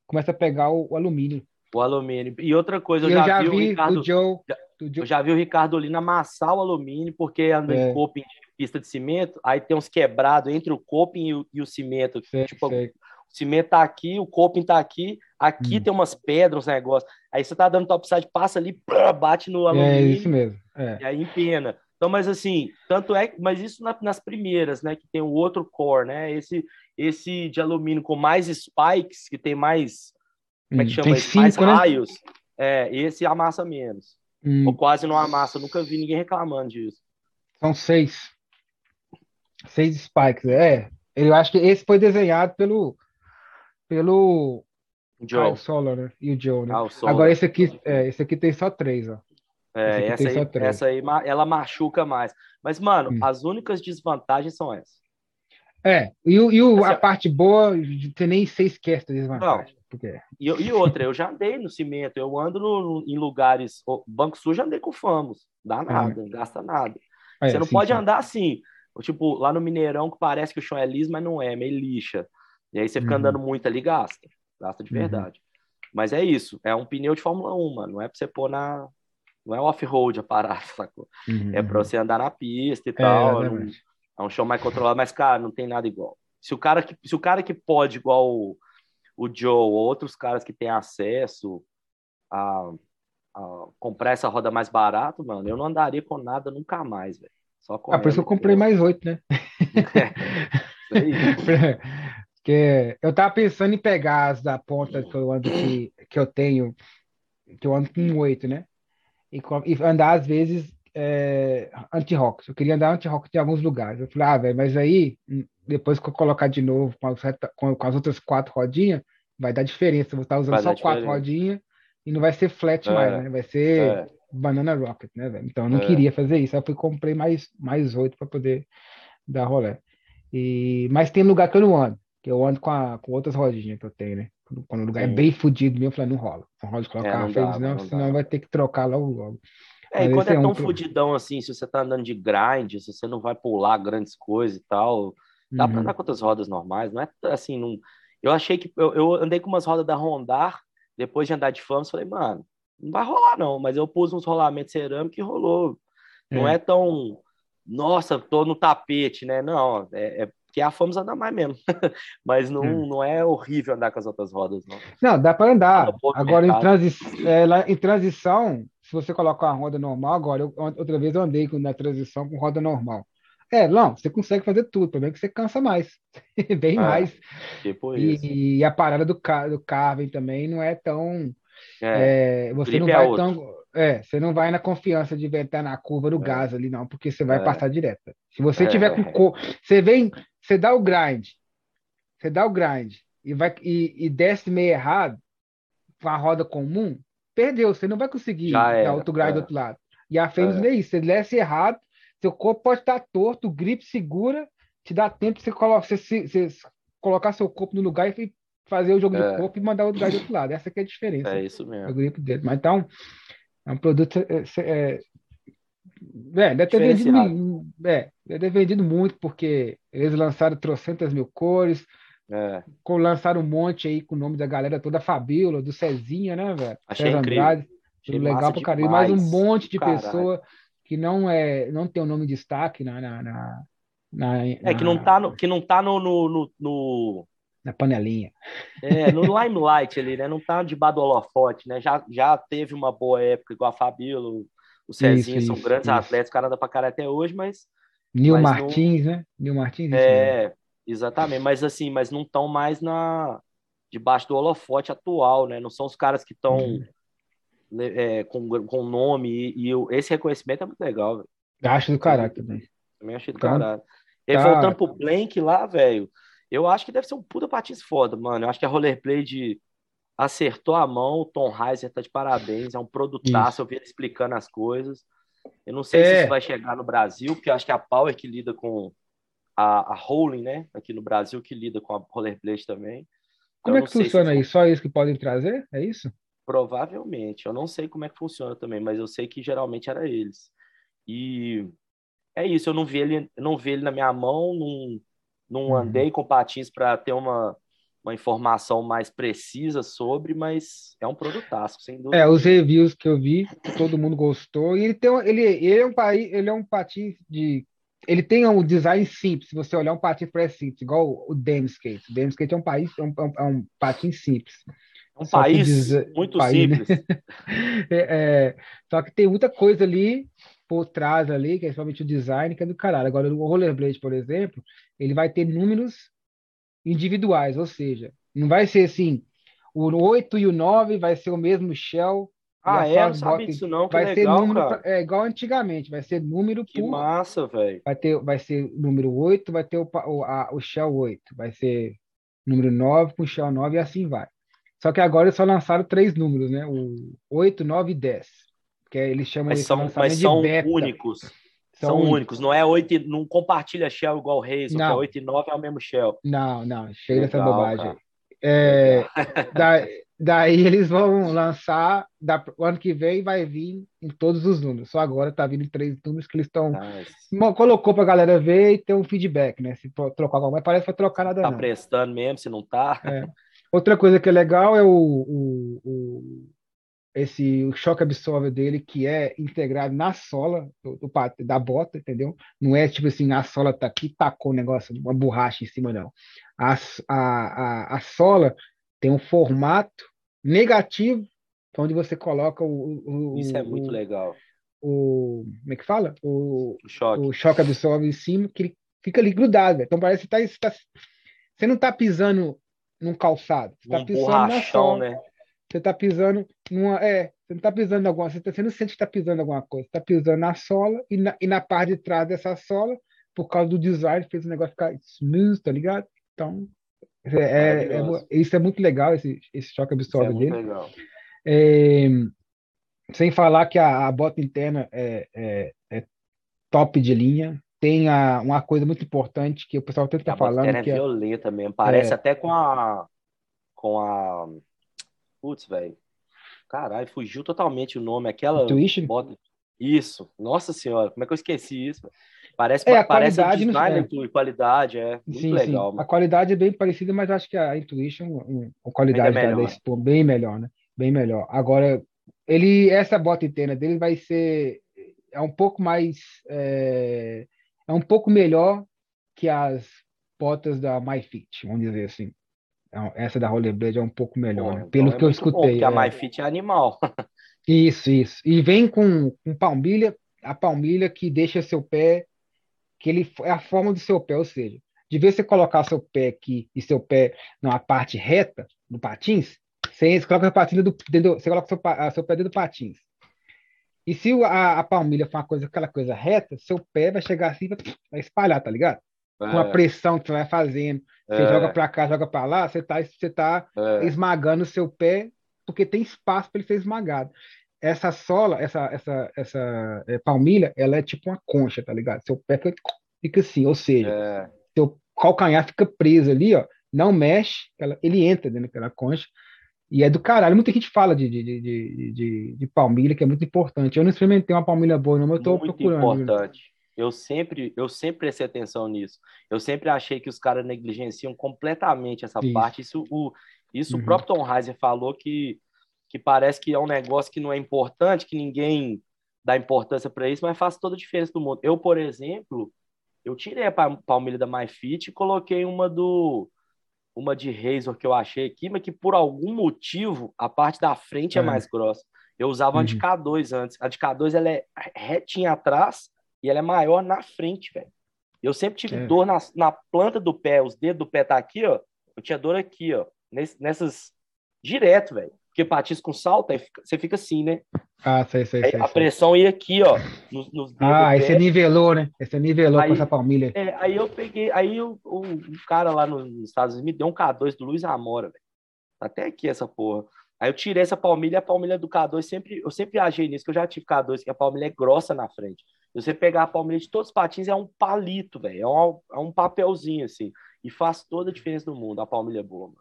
começa a pegar o, o alumínio. O alumínio. E outra coisa, eu, eu já, já, vi, o Ricardo. O Joe, já, eu já vi o Ricardo Lina amassar o alumínio, porque anda é. em coping de pista de cimento, aí tem uns quebrados entre o coping e o, e o cimento. Sei, tipo, sei o cimento tá aqui, o coping tá aqui, aqui hum. tem umas pedras, uns negócios. Aí você tá dando topside, passa ali, bate no alumínio. É isso mesmo. É. E aí empena. Então, mas assim, tanto é, mas isso na, nas primeiras, né, que tem o outro core, né, esse esse de alumínio com mais spikes, que tem mais, como é que hum, chama isso? mais né? raios, é, esse amassa menos. Hum. Ou quase não amassa, nunca vi ninguém reclamando disso. São seis. Seis spikes, é. Eu acho que esse foi desenhado pelo pelo Joe. Solar, né? E o Joe, né? Agora esse aqui, é, esse aqui tem só três, ó. É, essa aí, essa aí, ela machuca mais. Mas, mano, hum. as únicas desvantagens são essas. É, e, e o, assim, a parte boa, você nem se esquece da desvantagem. Não. Porque... E, e, outra, eu já andei no cimento, eu ando no, em lugares. Banco sujo andei com famos, dá nada, não gasta nada. É, você não sim, pode sim. andar assim, tipo, lá no Mineirão que parece que o chão é liso, mas não é, meio lixa. E aí você fica uhum. andando muito ali, gasta. Gasta de uhum. verdade. Uhum. Mas é isso. É um pneu de Fórmula 1, mano. Não é pra você pôr na. Não é off-road a parada, sacou? Uhum. É pra você andar na pista e é, tal. É, um, é um chão mais controlado, mas, cara, não tem nada igual. Se o cara que, se o cara que pode, igual o, o Joe, ou outros caras que têm acesso a, a, comprar essa roda mais barato, mano, eu não andaria com nada nunca mais, velho. Só com ah, por isso eu comprei mais oito, né? é, isso aí. Que eu tava pensando em pegar as da ponta que eu ando que, que eu tenho, que eu ando com oito, né? E, e, andar às vezes é, anti-rock. Eu queria andar anti-rock em alguns lugares. Eu falei, ah, velho, mas aí hum, depois que eu colocar de novo com as, com, com as outras quatro rodinhas, vai dar diferença. Eu vou estar usando vai só quatro rodinhas e não vai ser flat é, mais, né? Vai ser é. banana rocket, né, velho? Então eu não é. queria fazer isso. Aí eu fui comprei mais mais oito para poder dar rolé. E mas tem lugar que eu não ando, que eu ando com, a, com outras rodinhas que eu tenho, né? Quando o lugar é Sim. é bem fodido mesmo, eu falei, não rola. Não rola de colocar é, não dá, senão, não senão vai ter que trocar logo logo. É, e quando é, é tão um... fodidão assim, se você tá andando de grind, se você não vai pular grandes coisas e tal, dá uhum. pra andar com outras rodas normais, não é assim, não... Eu achei que eu, eu andei com umas rodas da Rondar, depois de andar de Famos, falei, mano, não vai rolar não, mas eu pus uns rolamentos cerâmicos e rolou. Não é, é tão, nossa, tô no tapete, né? Não, é, é porque a Famos anda mais mesmo. Mas não, hum. não é horrível andar com as outras rodas, não. Não, dá para andar. Agora, em, transi é, em transição, se você colocar uma roda normal, agora, eu, outra vez eu andei na transição com roda normal. É, não, você consegue fazer tudo, o problema é que você cansa mais, bem é, mais. Tipo e, e, a parada do, do Carvin também não é tão. É, é você não é vai é tão. É, você não vai na confiança de entrar na curva do é. gás ali, não, porque você vai é. passar direto. Se você tiver com. Você vem, você dá o grind, você dá o grind e, vai, e, e desce meio errado com a roda comum, perdeu. Você não vai conseguir dar outro grind do outro lado. E a Fênix é isso. Você desce errado, seu corpo pode estar torto, o grip segura, te dá tempo de você, colocar, você, você colocar seu corpo no lugar e fazer o jogo é. do corpo e mandar o lugar do outro lado. Essa é a diferença. É isso mesmo. O grip dele. Mas então, é um produto. É, é, é, deve ter vendido, é, deve ter vendido muito, porque eles lançaram trocentas mil cores, é. lançaram um monte aí com o nome da galera toda, Fabíola, do Cezinha, né, velho? Achei César incrível. Andrade, Achei legal pra caramba. Mais um monte de Caralho. pessoa que não é, não tem o um nome de destaque na, na, na, na, É, que não tá no, que não tá no, no, no, na panelinha. É, no limelight ali, né? Não tá debaixo do holofote, né? Já, já teve uma boa época, igual a Fabíola, o Cezinha, isso, são isso, grandes isso. atletas, o cara anda pra cara até hoje, mas. Nil Martins, não... né? Nil Martins. É, exatamente, mas assim, mas não estão mais na debaixo do holofote atual, né? Não são os caras que estão uhum. é, com, com nome e, e, esse reconhecimento é muito legal, velho. Acho do caralho também. Também achei do então, caralho. E tá... voltando pro Blank lá, velho, eu acho que deve ser um puta patins foda, mano. Eu acho que a Rollerblade acertou a mão, o Tom Heiser tá de parabéns, é um produtaço, eu vi ele explicando as coisas. Eu não sei é. se isso vai chegar no Brasil, porque eu acho que a Power que lida com a, a Rolling, né, aqui no Brasil, que lida com a Rollerblade também. Como é que funciona aí? Só isso que podem trazer? É isso? Provavelmente. Eu não sei como é que funciona também, mas eu sei que geralmente era eles. E é isso, eu não vi ele, não vi ele na minha mão, não, não uhum. andei com patins para ter uma, uma informação mais precisa sobre, mas é um produtaço, sem dúvida. É, os reviews que eu vi, todo mundo gostou. E ele tem ele, ele é um país, ele é um patins de ele tem um design simples, se você olhar um patins parece simples, igual o Damskate. O Damskate é um país, é um, é um patins simples. É um só país muito país, né? simples. Né? é, é, só que tem muita coisa ali por trás ali, que é somente o design, que é do caralho. Agora, o Rollerblade, por exemplo, ele vai ter números individuais, ou seja, não vai ser assim, o 8 e o 9 vai ser o mesmo shell. Ah, é? Não sabe disso não, que vai legal, ser número, cara. É igual antigamente, vai ser número Que por, massa, velho. Vai ter, vai ser número 8, vai ter o, o, a, o shell 8, vai ser número 9 com shell 9 e assim vai. Só que agora eles só lançaram três números, né? O 8, 9 e 10 que eles chamam mas são, mas são únicos. São, são únicos. não é 8, não compartilha shell igual o Reis, que é 8 e 9 é o mesmo shell. Não, não, chega dessa bobagem. É, da, daí eles vão lançar, da, o ano que vem vai vir em todos os números. Só agora tá vindo em três números que eles estão. Nice. Colocou pra galera ver e ter um feedback, né? Se trocar alguma coisa, parece que vai trocar nada. Tá não. prestando mesmo, se não tá. É. Outra coisa que é legal é o, o, o esse o choque absorver dele que é integrado na sola do, do, da bota, entendeu? Não é tipo assim, a sola tá aqui, tacou o negócio, uma borracha em cima, não. A, a, a, a sola tem um formato negativo, onde você coloca o. o Isso é o, muito legal. O, como é que fala? O, o choque. O choque absorve em cima, que ele fica ali grudado. Então parece que tá, tá, você não tá pisando num calçado, você tá um pisando na sola. Né? Você está pisando numa. É, você não está pisando em alguma. Você, tá, você não sente que está pisando alguma coisa. Você está pisando na sola e na, e na parte de trás dessa sola, por causa do design, fez o negócio ficar smooth, tá ligado? Então, é, é, é, isso é muito legal, esse, esse choque absorve é dele. Legal. É, sem falar que a, a bota interna é, é, top de linha. Tem a, uma coisa muito importante que o pessoal tenta estar falando. A que é violenta mesmo. Parece até com a. Com a. Putz, velho. Caralho, fugiu totalmente o nome. Aquela. Intuition? Bota... Isso. Nossa senhora, como é que eu esqueci isso? Parece, é, a parece qualidade, um design é. qualidade, é muito sim, legal. Sim. A qualidade é bem parecida, mas acho que a Intuition, a qualidade é da Expo, bem melhor, né? Bem melhor. Agora, ele, essa bota interna dele vai ser é um pouco mais é, é um pouco melhor que as botas da MyFit, vamos dizer assim. Então, essa da Rollerblade é um pouco melhor, né? pelo então que é eu escutei. Bom, porque é... a MyFit é animal. isso, isso. E vem com, com palmilha, a palmilha que deixa seu pé que ele é a forma do seu pé, ou seja, de vez você colocar seu pé aqui e seu pé numa parte reta do patins, você coloca a do, dentro, você coloca seu, seu pé dentro do patins. E se a, a palmilha for uma coisa, aquela coisa reta, seu pé vai chegar assim, vai espalhar, tá ligado? É. Com a pressão que você vai fazendo, você é. joga para cá, joga para lá, você tá, você tá é. esmagando o seu pé, porque tem espaço para ele ser esmagado essa sola, essa, essa, essa é, palmilha, ela é tipo uma concha, tá ligado? Seu pé fica assim, ou seja, é. seu calcanhar fica preso ali, ó, não mexe, ela, ele entra dentro daquela concha, e é do caralho. Muita gente fala de, de, de, de, de palmilha, que é muito importante. Eu não experimentei uma palmilha boa, não, mas eu tô muito procurando. Muito importante. Eu sempre, eu sempre prestei atenção nisso. Eu sempre achei que os caras negligenciam completamente essa isso. parte. Isso, o, isso uhum. o próprio Tom Heiser falou que que parece que é um negócio que não é importante, que ninguém dá importância para isso, mas faz toda a diferença do mundo. Eu, por exemplo, eu tirei a palmilha da MyFit e coloquei uma do uma de Razor que eu achei aqui, mas que por algum motivo a parte da frente é, é mais grossa. Eu usava uhum. a de uhum. K2 antes. A de K2 ela é retinha atrás e ela é maior na frente, velho. Eu sempre tive é. dor na, na planta do pé, os dedos do pé tá aqui, ó. Eu tinha dor aqui, ó. nessas direto, velho. Porque patins com salto, aí você fica assim, né? Ah, sei, sei, aí sei. A sei. pressão ia aqui, ó. Nos, nos ah, aí você nivelou, né? Aí você nivelou aí, com essa palmilha. É, aí eu peguei, aí o, o, cara lá nos Estados Unidos me deu um K2 do Luiz Amora, velho. Até aqui essa porra. Aí eu tirei essa palmilha, a palmilha do K2, sempre, eu sempre viajei nisso, que eu já tive K2, que a palmilha é grossa na frente. Você pegar a palmilha de todos os patins, é um palito, velho. É um, é um papelzinho, assim. E faz toda a diferença do mundo, a palmilha é boa, mano.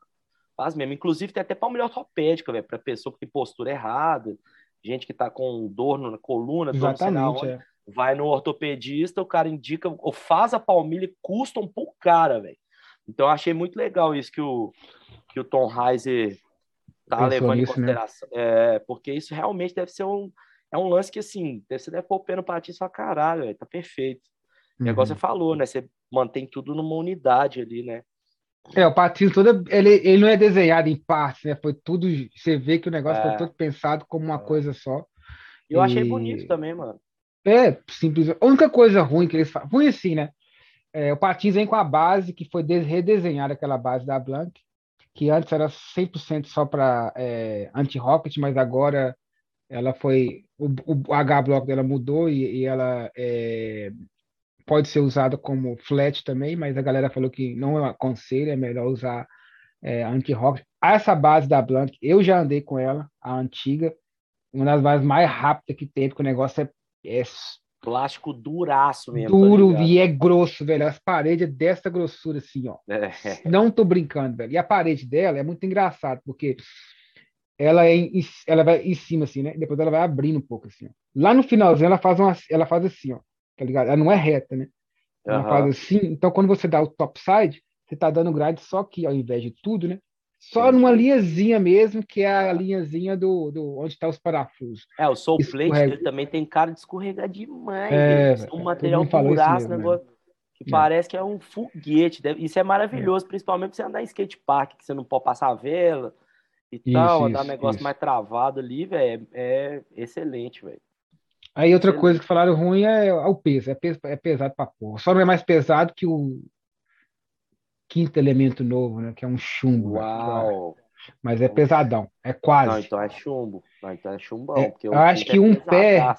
Faz mesmo. Inclusive, tem até palmilha ortopédica, velho, para pessoa que tem postura errada, gente que tá com dor na coluna, dor Exatamente, é. vai no ortopedista, o cara indica, ou faz a palmilha e custam pro cara, velho. Então, eu achei muito legal isso que o, que o Tom Heiser tá Pensou levando em consideração. É, porque isso realmente deve ser um. É um lance que, assim, você deve pôr o pé no patinho e falar, caralho, véio, tá perfeito. Uhum. O negócio você falou, né? Você mantém tudo numa unidade ali, né? É, o patins todo, ele, ele não é desenhado em partes, né? Foi tudo, você vê que o negócio é. foi todo pensado como uma é. coisa só. Eu e... achei bonito também, mano. É, simples. A única coisa ruim que eles fazem, ruim assim, né? É, o patins vem com a base que foi redesenhada, aquela base da Blanc, que antes era 100% só para é, anti-rocket, mas agora ela foi. O, o H-block dela mudou e, e ela é, pode ser usado como flat também, mas a galera falou que não aconselho, é melhor usar é, anti-rock. Essa base da Blank, eu já andei com ela, a antiga, uma das bases mais rápidas que tem, porque o negócio é, é plástico duraço mesmo. Duro tá e é grosso, velho. As paredes é dessa grossura, assim, ó. É. Não tô brincando, velho. E a parede dela é muito engraçado, porque ela é em, ela vai em cima, assim, né? Depois ela vai abrindo um pouco, assim, ó. Lá no finalzinho ela faz uma, ela faz assim, ó tá ligado? Ela não é reta, né? Ela uhum. faz assim. Então, quando você dá o topside, você tá dando grade só aqui, ao invés de tudo, né? Só numa linhazinha mesmo, que é a linhazinha do, do onde está os parafusos. É, o Soul Plate ele também tem cara de escorregar demais. É, é um material duraço, negócio que é. parece que é um foguete. Isso é maravilhoso, é. principalmente você andar em skate park, que você não pode passar a vela e isso, tal, andar um negócio isso. mais travado ali, velho, é, excelente, velho. Aí outra coisa que falaram ruim é o peso. É, peso, é pesado pra porra. Só não é mais pesado que o quinto elemento novo, né? Que é um chumbo. Uau! Mas é pesadão. É quase. Não, então é chumbo. Não, então é chumbão. É, eu acho que é um pé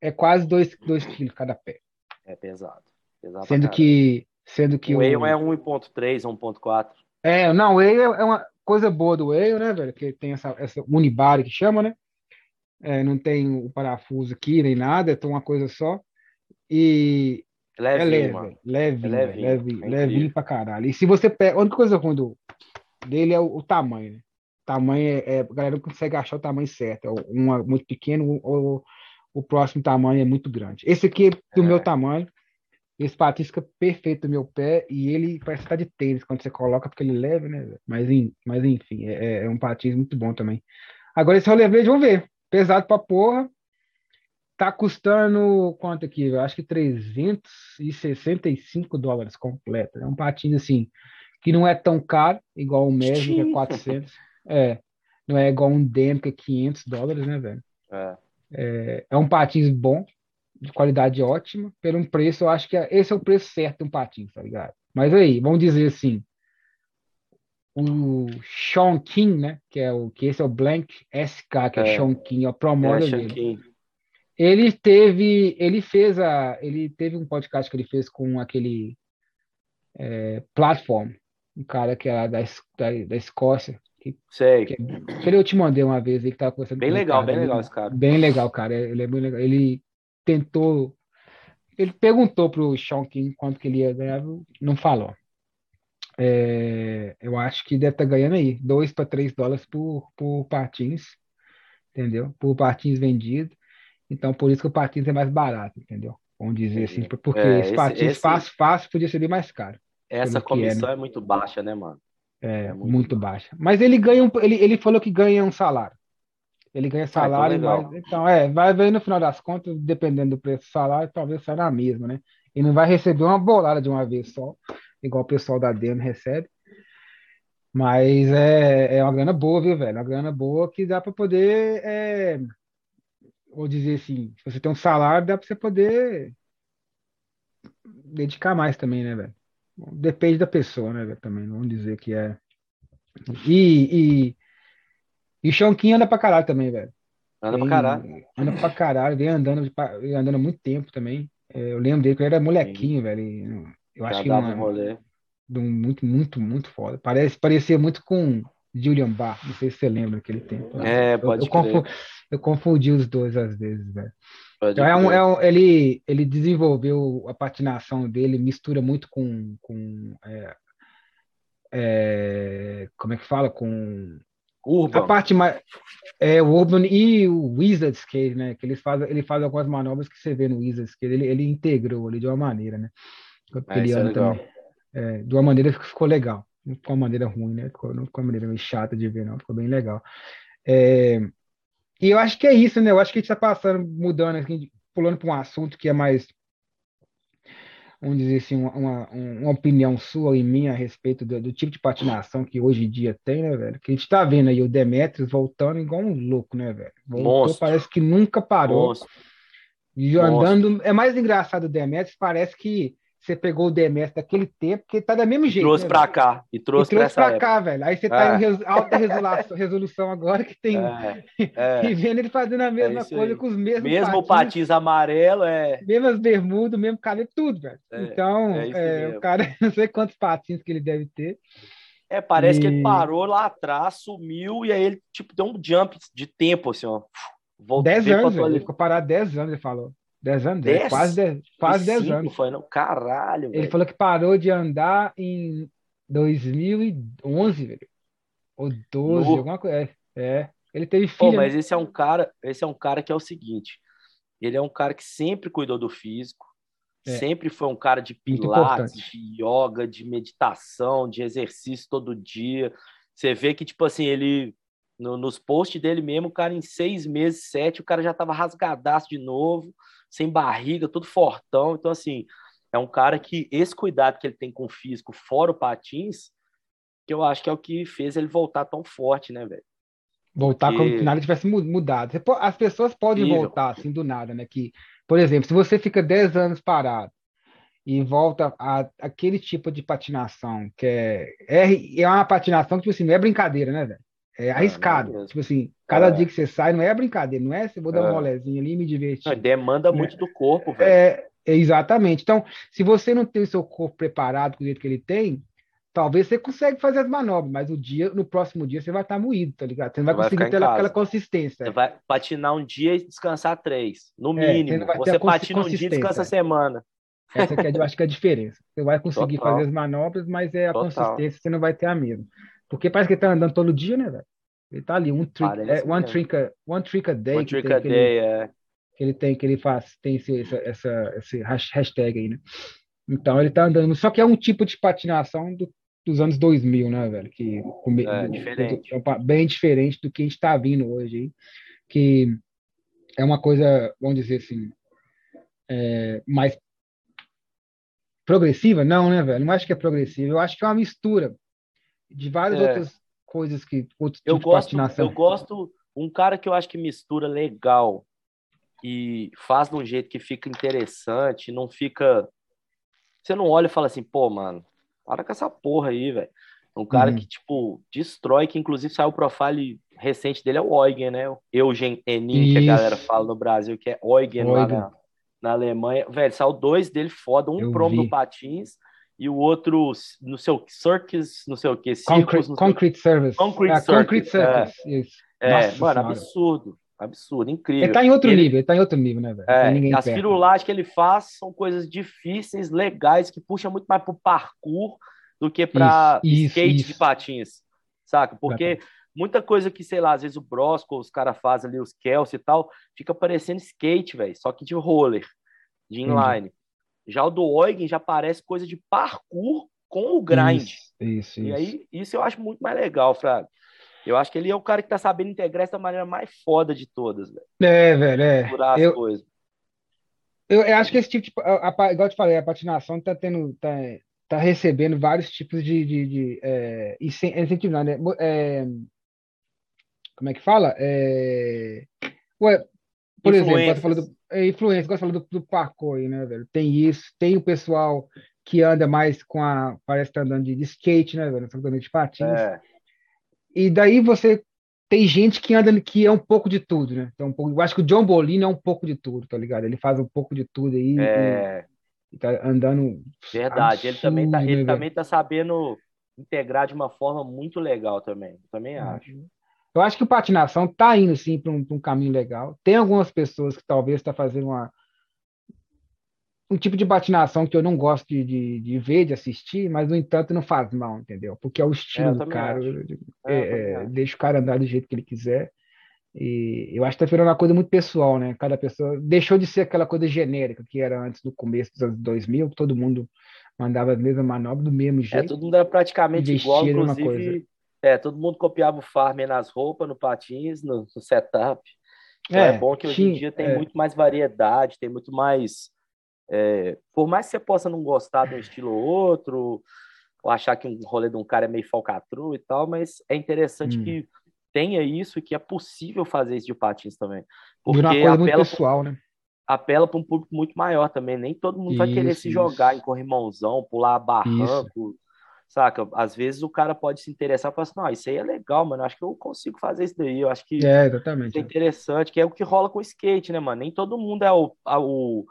é quase 2 quilos cada pé. É pesado. pesado sendo que, sendo que o, o... é 1.3, 1.4. É, não, o Whale é uma coisa boa do Whale, né, velho? Que tem essa, essa unibody que chama, né? É, não tem o parafuso aqui nem nada, é uma coisa só. E levinho, é leve, mano. É levinho, levinho, é levinho incrível. pra caralho. E se você pega. A única coisa ruim do, dele é o, o tamanho, né? O tamanho é, é. A galera não consegue achar o tamanho certo. É um é muito pequeno ou o próximo tamanho é muito grande. Esse aqui é do É. meu tamanho. Esse patins fica perfeito no meu pé e ele parece tá de tênis quando você coloca, porque ele é leve, né? Mas, mas enfim, é, é um patins muito bom também. Agora esse rollerblade, vamos ver. Pesado pra porra. Tá custando quanto aqui? Eu acho que 365 dólares completo. É um patins assim, que não é tão caro, igual o Mesmo, que é Sim. 400. É, não é igual um Dem, que é 500 dólares, né, velho? É. É, é um patins bom, de qualidade ótima, pelo um preço, eu acho que é- esse é o preço certo de um patins, tá ligado? Mas aí, vamos dizer assim, o Sean King, né, que é o que esse é o Blank SK, que é, É. Sean King, é o Pro É, dele. Ele teve, ele fez a, ele teve um podcast que ele fez com aquele é, Platform, um cara que era da, da, da Escócia, que, Sei. que, que eu te mandei uma vez aí que tava conversando Bem legal, cara bem legal esse cara. Bem legal, cara. Ele é bem legal. Ele tentou. Ele perguntou pro Sean King quanto que ele ia ganhar, não falou. É, eu acho que deve estar ganhando aí, 2 para 3 dólares por, por patins, entendeu? Por patins vendido. Então, por isso que o patins é mais barato, entendeu? Vamos dizer assim, porque É, esse esse- patins esse- fácil, fácil podia ser bem mais caro. Essa que é, comissão é muito baixa, né, mano? É, É muito muito baixa. Mas ele ganha um, ele, ele falou que ganha um salário. Ele ganha salário, legal. mas então é, vai ver no final das contas, dependendo do preço do salário, talvez saia na mesma, né? E não vai receber uma bolada de uma vez só, igual o pessoal da Demo recebe. Mas é, é uma grana boa, viu, velho? Uma grana boa que dá para poder, é, vou dizer assim, se você tem um salário, dá para você poder dedicar mais também, né, velho? Depende da pessoa, né, velho? Também, não vamos dizer que é. E, e, e o Shonkin anda pra caralho também, velho. Anda pra caralho. Anda pra caralho, vem andando, vem andando há muito tempo também. É, eu lembro dele que ele era molequinho, velho. e Eu acho Já que dava uma- um rolê. muito, muito, muito foda. Parece, parecia muito com Julian Barr. Não sei se você lembra daquele tempo. É, eu, pode eu, confu- crer. eu confundi os dois às vezes, velho. Pode Então, é um, é um- ele, ele desenvolveu a patinação dele, mistura muito com, com é, é, como é que fala? Com a Urban. parte mais. É, o Urban e o Wizard Skate, né? Que eles fazem, ele faz algumas manobras que você vê no Wizard Skate, ele, ele integrou ali de uma maneira, né? É, é também. É, de uma maneira que ficou legal. Não ficou uma maneira ruim, né? Ficou, não ficou uma maneira meio chata de ver, não. Ficou bem legal. É, e eu acho que é isso, né? Eu acho que a gente está passando, mudando, assim, pulando para um assunto que é mais, vamos dizer assim, uma, uma, opinião sua e minha a respeito do, do tipo de patinação que hoje em dia tem, né, velho? Que a gente está vendo aí o Demetrius voltando igual um louco, né, velho? Voltou, Monstro. parece que nunca parou. Monstro. E andando, é mais engraçado o Demetrius, parece que você pegou o Demetrius daquele tempo, que tá da mesmo jeito, Trouxe né, pra velho? cá. E E trouxe pra trouxe pra cá, velho. Aí você tá É. em res- alta resolução, resolução agora, que tem. É, é. E vendo ele fazendo a mesma isso coisa aí. com os mesmos Mesmo patins, patins amarelo, é. mesmas bermudas, mesmo cabelo, tudo, velho. É, então, é é, o cara, não sei quantos patins que ele deve ter. É, parece que ele E- parou lá atrás, sumiu, e aí ele, tipo, deu um jump de tempo, assim, ó. Voltou, 10 veio pra anos. Ele ficou parado 10 anos, ele falou. 10 anos? Dez? Quase 10, quase 10 Cinco, anos. Foi, não? Caralho, Ele velho. falou que parou de andar em 2011, velho. Ou 12, Nu. alguma coisa. É, é. Ele teve Pô, filha, mas né? esse é um cara, esse é um cara que é o seguinte, ele é um cara que sempre cuidou do físico, É. sempre foi um cara de pilates, de yoga, de meditação, de exercício todo dia. Você vê que, tipo assim, ele, no- nos posts dele mesmo, o cara em seis meses, sete, o cara já tava rasgadaço de novo, sem barriga, todo fortão. Então, assim, é um cara que esse cuidado que ele tem com o físico, fora o patins, que eu acho que é o que fez ele voltar tão forte, né, velho? Voltar como Porque- se nada tivesse mu- mudado. As pessoas podem Incrível. voltar assim do nada, né? Que, por exemplo, se você fica 10 anos parado e volta a aquele tipo de patinação, que é, é, é uma patinação que, tipo assim, não é brincadeira, né, velho? É arriscado. mesmo. tipo assim, cada É. dia que você sai não é brincadeira, não é? Você vou dar um É. rolezinho ali e me divertir. Não, demanda Né? muito do corpo, velho. É, é, exatamente. Então, se você não tem o seu corpo preparado do jeito que ele tem, talvez você consiga fazer as manobras, mas o dia, no próximo dia você vai estar moído, tá ligado? Você não vai, vai conseguir ter aquela consistência. Você vai patinar um dia e descansar três, no é, mínimo. Você, você patina um dia e descansa a semana. Essa aqui é, eu acho que é a diferença. Você vai conseguir Total. fazer as manobras, mas é a Total. consistência você não vai ter a mesma. Porque parece que ele tá andando todo dia, né, velho? Ele tá ali, um trick, é, one, trick a, one trick a day. One trick a day, ele, é. Que ele tem, que ele faz, tem esse, essa, essa, esse hashtag aí, né? Então ele tá andando, só que é um tipo de patinação do, dos anos 2000, né, velho? Que, é, diferente. É bem diferente do que a gente tá vindo hoje aí, que é uma coisa, vamos dizer assim, é, mais progressiva? Não, né, velho? Não acho que é progressiva. Eu acho que é uma mistura de várias é. outras coisas que outros eu tipo gosto, Eu gosto um cara que eu acho que mistura legal e faz de um jeito que fica interessante, não fica você não olha e fala assim, pô, mano, para com essa porra aí, velho. Um cara uhum. que, tipo, destrói, que inclusive saiu o profile recente dele, é o Eugen, né? O Eugen Enin, que a galera fala no Brasil, que é Eugen, Eugen. lá na, na Alemanha. Velho, saiu dois dele foda, um eu promo vi. no Patins e o outro no seu Circus, não sei o que, Concrete, concrete Service. Concrete, é, Circus, concrete Service, é. isso. É, mano, senhora. absurdo. Absurdo, incrível. Ele tá em outro ele, nível, ele tá em outro nível, né, velho? É, as firulagens que ele faz são coisas difíceis, legais, que puxam muito mais pro parkour do que pra isso, skate isso, de patins, saca? Porque muita coisa que, sei lá, às vezes o Brosco, os caras fazem ali, os Kelsey e tal, fica parecendo skate, velho, só que de roller, de inline. Entendi. Já o do Eugen já parece coisa de parkour com o grind. Isso, isso, E aí, isso eu acho muito mais legal, Fraga. Eu acho que ele é o cara que tá sabendo integrar essa maneira mais foda de todas, velho. É, velho, é. Eu, as coisas. Eu, eu, acho que esse tipo de. A, a, igual eu te falei, a patinação tá tendo. Tá, tá recebendo vários tipos de, de, de é, incentivo, né? É, como é que fala? É, ué, por exemplo, você falou do é, influência, você falou do, do parkour aí, né, velho? Tem isso, tem o pessoal que anda mais com a. Parece que tá andando de, de skate, né, velho? Tá andando de patins. É. E daí você tem gente que anda que é um pouco de tudo, né? Então, um pouco, eu acho que o John Bolino é um pouco de tudo, tá ligado? Ele faz um pouco de tudo aí. É. E, e tá andando. Verdade, absurdo, ele também tá, ele né, também tá sabendo integrar de uma forma muito legal também. Eu também uhum. acho. Eu acho que o patinação tá indo sim para um, um, caminho legal. Tem algumas pessoas que talvez está fazendo uma, um tipo de patinação que eu não gosto de, de, de, ver, de assistir, mas, no entanto, não faz mal, entendeu? Porque é o estilo é, do cara. É, é, deixa o cara andar do jeito que ele quiser. E eu acho que está virando uma coisa muito pessoal, né? Cada pessoa deixou de ser aquela coisa genérica que era antes do começo dos anos 2000, que todo mundo mandava as mesmas manobras do mesmo é, jeito. É, todo mundo era praticamente igual, inclusive. É, todo mundo copiava o farm nas roupas, no patins, no, no setup. Então é, é, bom que hoje em dia tem muito mais variedade, tem muito mais é, por mais que você possa não gostar de um estilo ou outro, ou achar que um rolê de um cara é meio falcatrua e tal, mas é interessante hum. que tenha isso e que é possível fazer isso de patins também. Porque uma coisa muito pessoal, né? Apela para um público muito maior também. Nem todo mundo isso, vai querer se jogar isso. em corrimãozão, pular barranco, isso. Saca? Às vezes o cara pode se interessar e falar assim, não, isso aí é legal, mano, acho que eu consigo fazer isso daí, eu acho que é, exatamente, é interessante, que é o que rola com o skate, né, mano? Nem todo mundo é o, o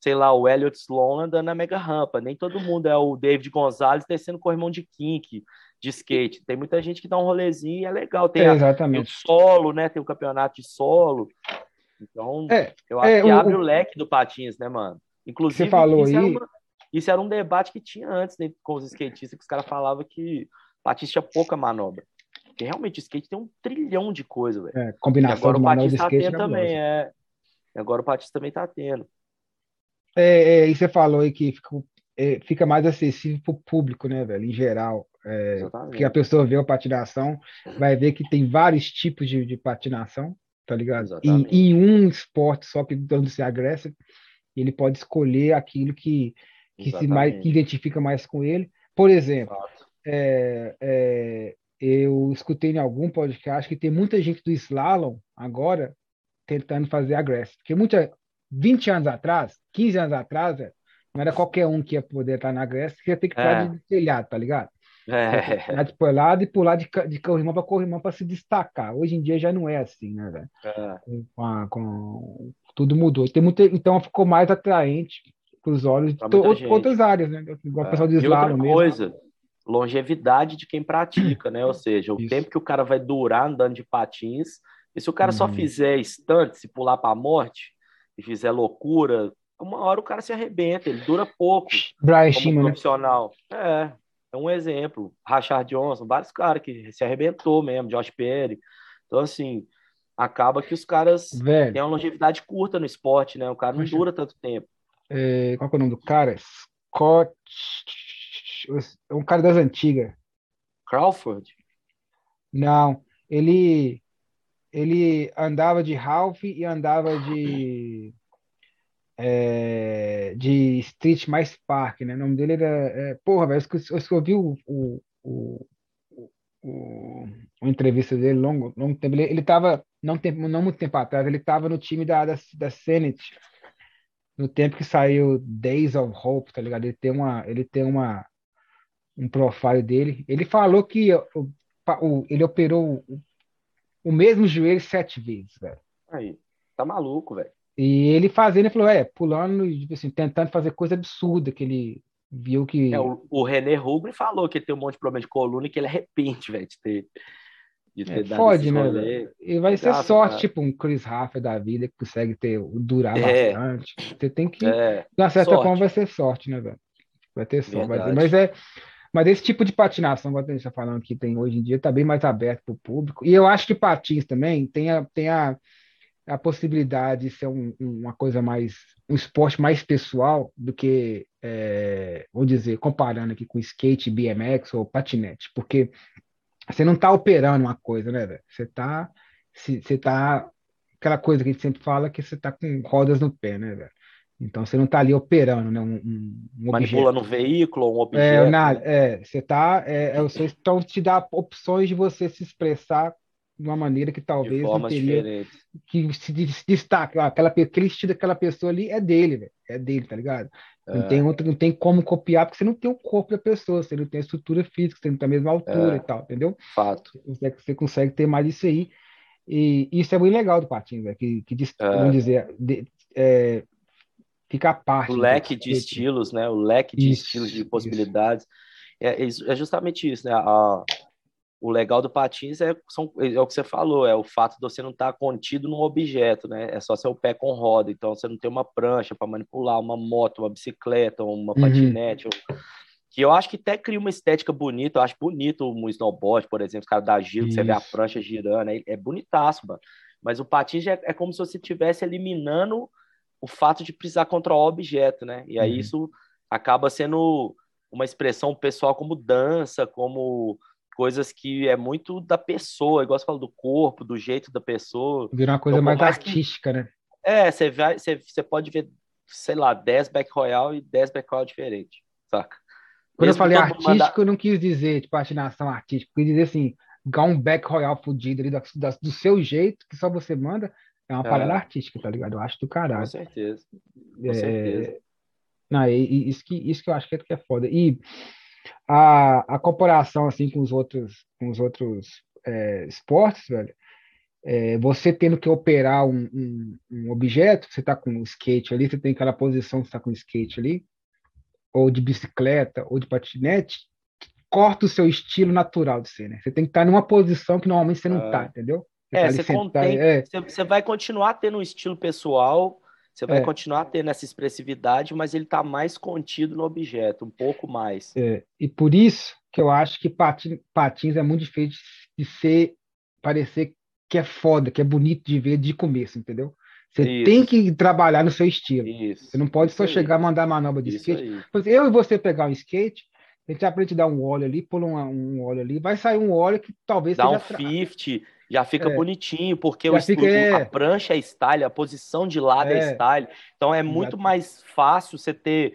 sei lá, o Elliot Sloan andando na mega rampa. Nem todo mundo é o David Gonzalez descendo corrimão de kink, de skate. Tem muita gente que dá um rolezinho e é legal. Tem, é, exatamente. A, tem o solo, né? Tem o campeonato de solo. Então, é, eu acho é, que o, abre o leque do patins, né, mano? Inclusive, você falou isso, aí... era uma, isso era um debate que tinha antes né, com os skatistas, que os caras falavam que patins tinha pouca manobra. Porque realmente o skate tem um trilhão de coisa, velho. É, combinação e agora o patins tá tendo também, é. E agora o patins também tá tendo. É, é, e você falou aí que fica, é, fica mais acessível para o público, né, velho, em geral. É, que a pessoa vê a patinação, vai ver que tem vários tipos de, de patinação, tá ligado? Em, em, um esporte só que onde se agressa, ele pode escolher aquilo que, que se mais que identifica mais com ele. Por exemplo, é, é, eu escutei em algum podcast que tem muita gente do slalom agora tentando fazer agressivo, porque muita 20 anos atrás, 15 anos atrás, não era qualquer um que ia poder estar na Grécia, que ia ter que estar é. de telhado, tá ligado? É. De lado e pular de, de corrimão para corrimão para se destacar. Hoje em dia já não é assim, né, velho? É. Com, com, tudo mudou. Tem muito, então ficou mais atraente os olhos de outras áreas, né? Igual o é. pessoal de slalom mesmo. Coisa, longevidade de quem pratica, né? Ou seja, o Isso. tempo que o cara vai durar andando de patins. E se o cara uhum. só fizer estante, se pular para a morte e fizer loucura, uma hora o cara se arrebenta, ele dura pouco. Brian como né? profissional. Né? É, é um exemplo. Rashard Johnson, vários caras que se arrebentou mesmo, Josh Perry. Então, assim, acaba que os caras Velho. têm uma longevidade curta no esporte, né? O cara não dura tanto tempo. É, qual é o nome do cara? Scott. É um cara das antigas. Crawford? Não, ele ele andava de Ralph e andava de é, de Street mais Park, né? O nome dele era. É, porra, velho, eu, eu o, o, o, o, uma entrevista dele longo, longo tempo. Ele, ele tava, não, tempo, não muito tempo atrás, ele estava no time da, da, da Senate, no tempo que saiu Days of Hope, tá ligado? Ele tem uma. Ele tem uma um profile dele. Ele falou que o, o, ele operou o, o mesmo joelho sete vezes, velho. Aí, tá maluco, velho. E ele fazendo, ele falou, é, pulando, tipo assim, tentando fazer coisa absurda, que ele viu que. É, o, René Rubin falou que ele tem um monte de problema de coluna e que ele arrepende, velho, de ter. De ter é, dado fode, né? Velho? E vai ser sorte, cara. tipo, um Chris Raffer da vida que consegue ter, durar é. bastante. Você tem que. É. De uma certa sorte. forma, vai ser sorte, né, velho? Vai ter sorte. Vai mas é. Mas esse tipo de patinação, como a gente está falando que tem hoje em dia, está bem mais aberto para o público. E eu acho que patins também tem a, tem a, a possibilidade de ser um, uma coisa mais, um esporte mais pessoal do que, é, vou dizer, comparando aqui com skate, BMX ou patinete, porque você não está operando uma coisa, né, velho? Você está, você tá, aquela coisa que a gente sempre fala que você está com rodas no pé, né, velho? Então você não está ali operando, né? Um, um, um Manipulando um veículo, um objeto. É, nada, é você está, é, é, estão te dá opções de você se expressar de uma maneira que talvez não teria, que se destaque, aquela, aquele estilo daquela pessoa ali é dele, véio, é dele, tá ligado? Não, é. tem outro, não tem como copiar, porque você não tem o corpo da pessoa, você não tem a estrutura física, você não tem a mesma altura é. e tal, entendeu? Fato. Você, você consegue ter mais isso aí. E isso é muito legal do Patinho, véio, que, que é. vamos dizer, de, é, fica a parte. O leque de estilos, né? O leque de isso, estilos, de possibilidades. É, é, justamente isso, né? A, o legal do patins é, são, é o que você falou, é o fato de você não estar tá contido num objeto, né? É só ser o pé com roda, então você não tem uma prancha para manipular, uma moto, uma bicicleta, uma uhum. patinete. Que eu acho que até cria uma estética bonita, eu acho bonito o snowboard, por exemplo, os caras da giro, você vê a prancha girando, é, é bonitaço, mano. Mas o patins é, é como se você estivesse eliminando o fato de precisar controlar o objeto, né? E aí uhum. isso acaba sendo uma expressão pessoal como dança, como coisas que é muito da pessoa, igual você fala do corpo, do jeito da pessoa. Vira uma coisa então, mais, artística, que... né? É, você, vai, você, você pode ver, sei lá, 10 back royal e 10 back royal diferentes, saca? Quando Mesmo eu falei artístico, mandar... eu não quis dizer, tipo, patinação artística, eu quis dizer assim, um back royal fudido ali do seu jeito, que só você manda, é uma é. parada artística, tá ligado? Eu acho do caralho. Com certeza. Com é... certeza. Não, isso, que, isso que eu acho que é, que é foda. E a, a comparação assim com os outros, com os outros é, esportes, velho, é, você tendo que operar um, um, um objeto, você está com o skate ali, você tem aquela posição que está com o skate ali, ou de bicicleta, ou de patinete, corta o seu estilo natural de ser, né? Você tem que estar tá numa posição que normalmente você não está, entendeu? Você é, tá você, contém, é. Você, você vai continuar tendo um estilo pessoal, você vai é. continuar tendo essa expressividade, mas ele está mais contido no objeto, um pouco mais. É. E por isso que eu acho que patins, patins é muito difícil de ser, parecer que é foda, que é bonito de ver de começo, entendeu? Você isso. tem que trabalhar no seu estilo. Isso. Você não pode isso só aí. chegar e mandar manobra de skate. Aí. Eu e você pegar um skate, a gente aprende a dar um óleo ali, pula um, um óleo ali, vai sair um óleo que talvez Dá seja... um 50, já fica é. bonitinho, porque o, fica, é. a prancha é style, a posição de lado é, é style. Então é muito mais fácil você ter.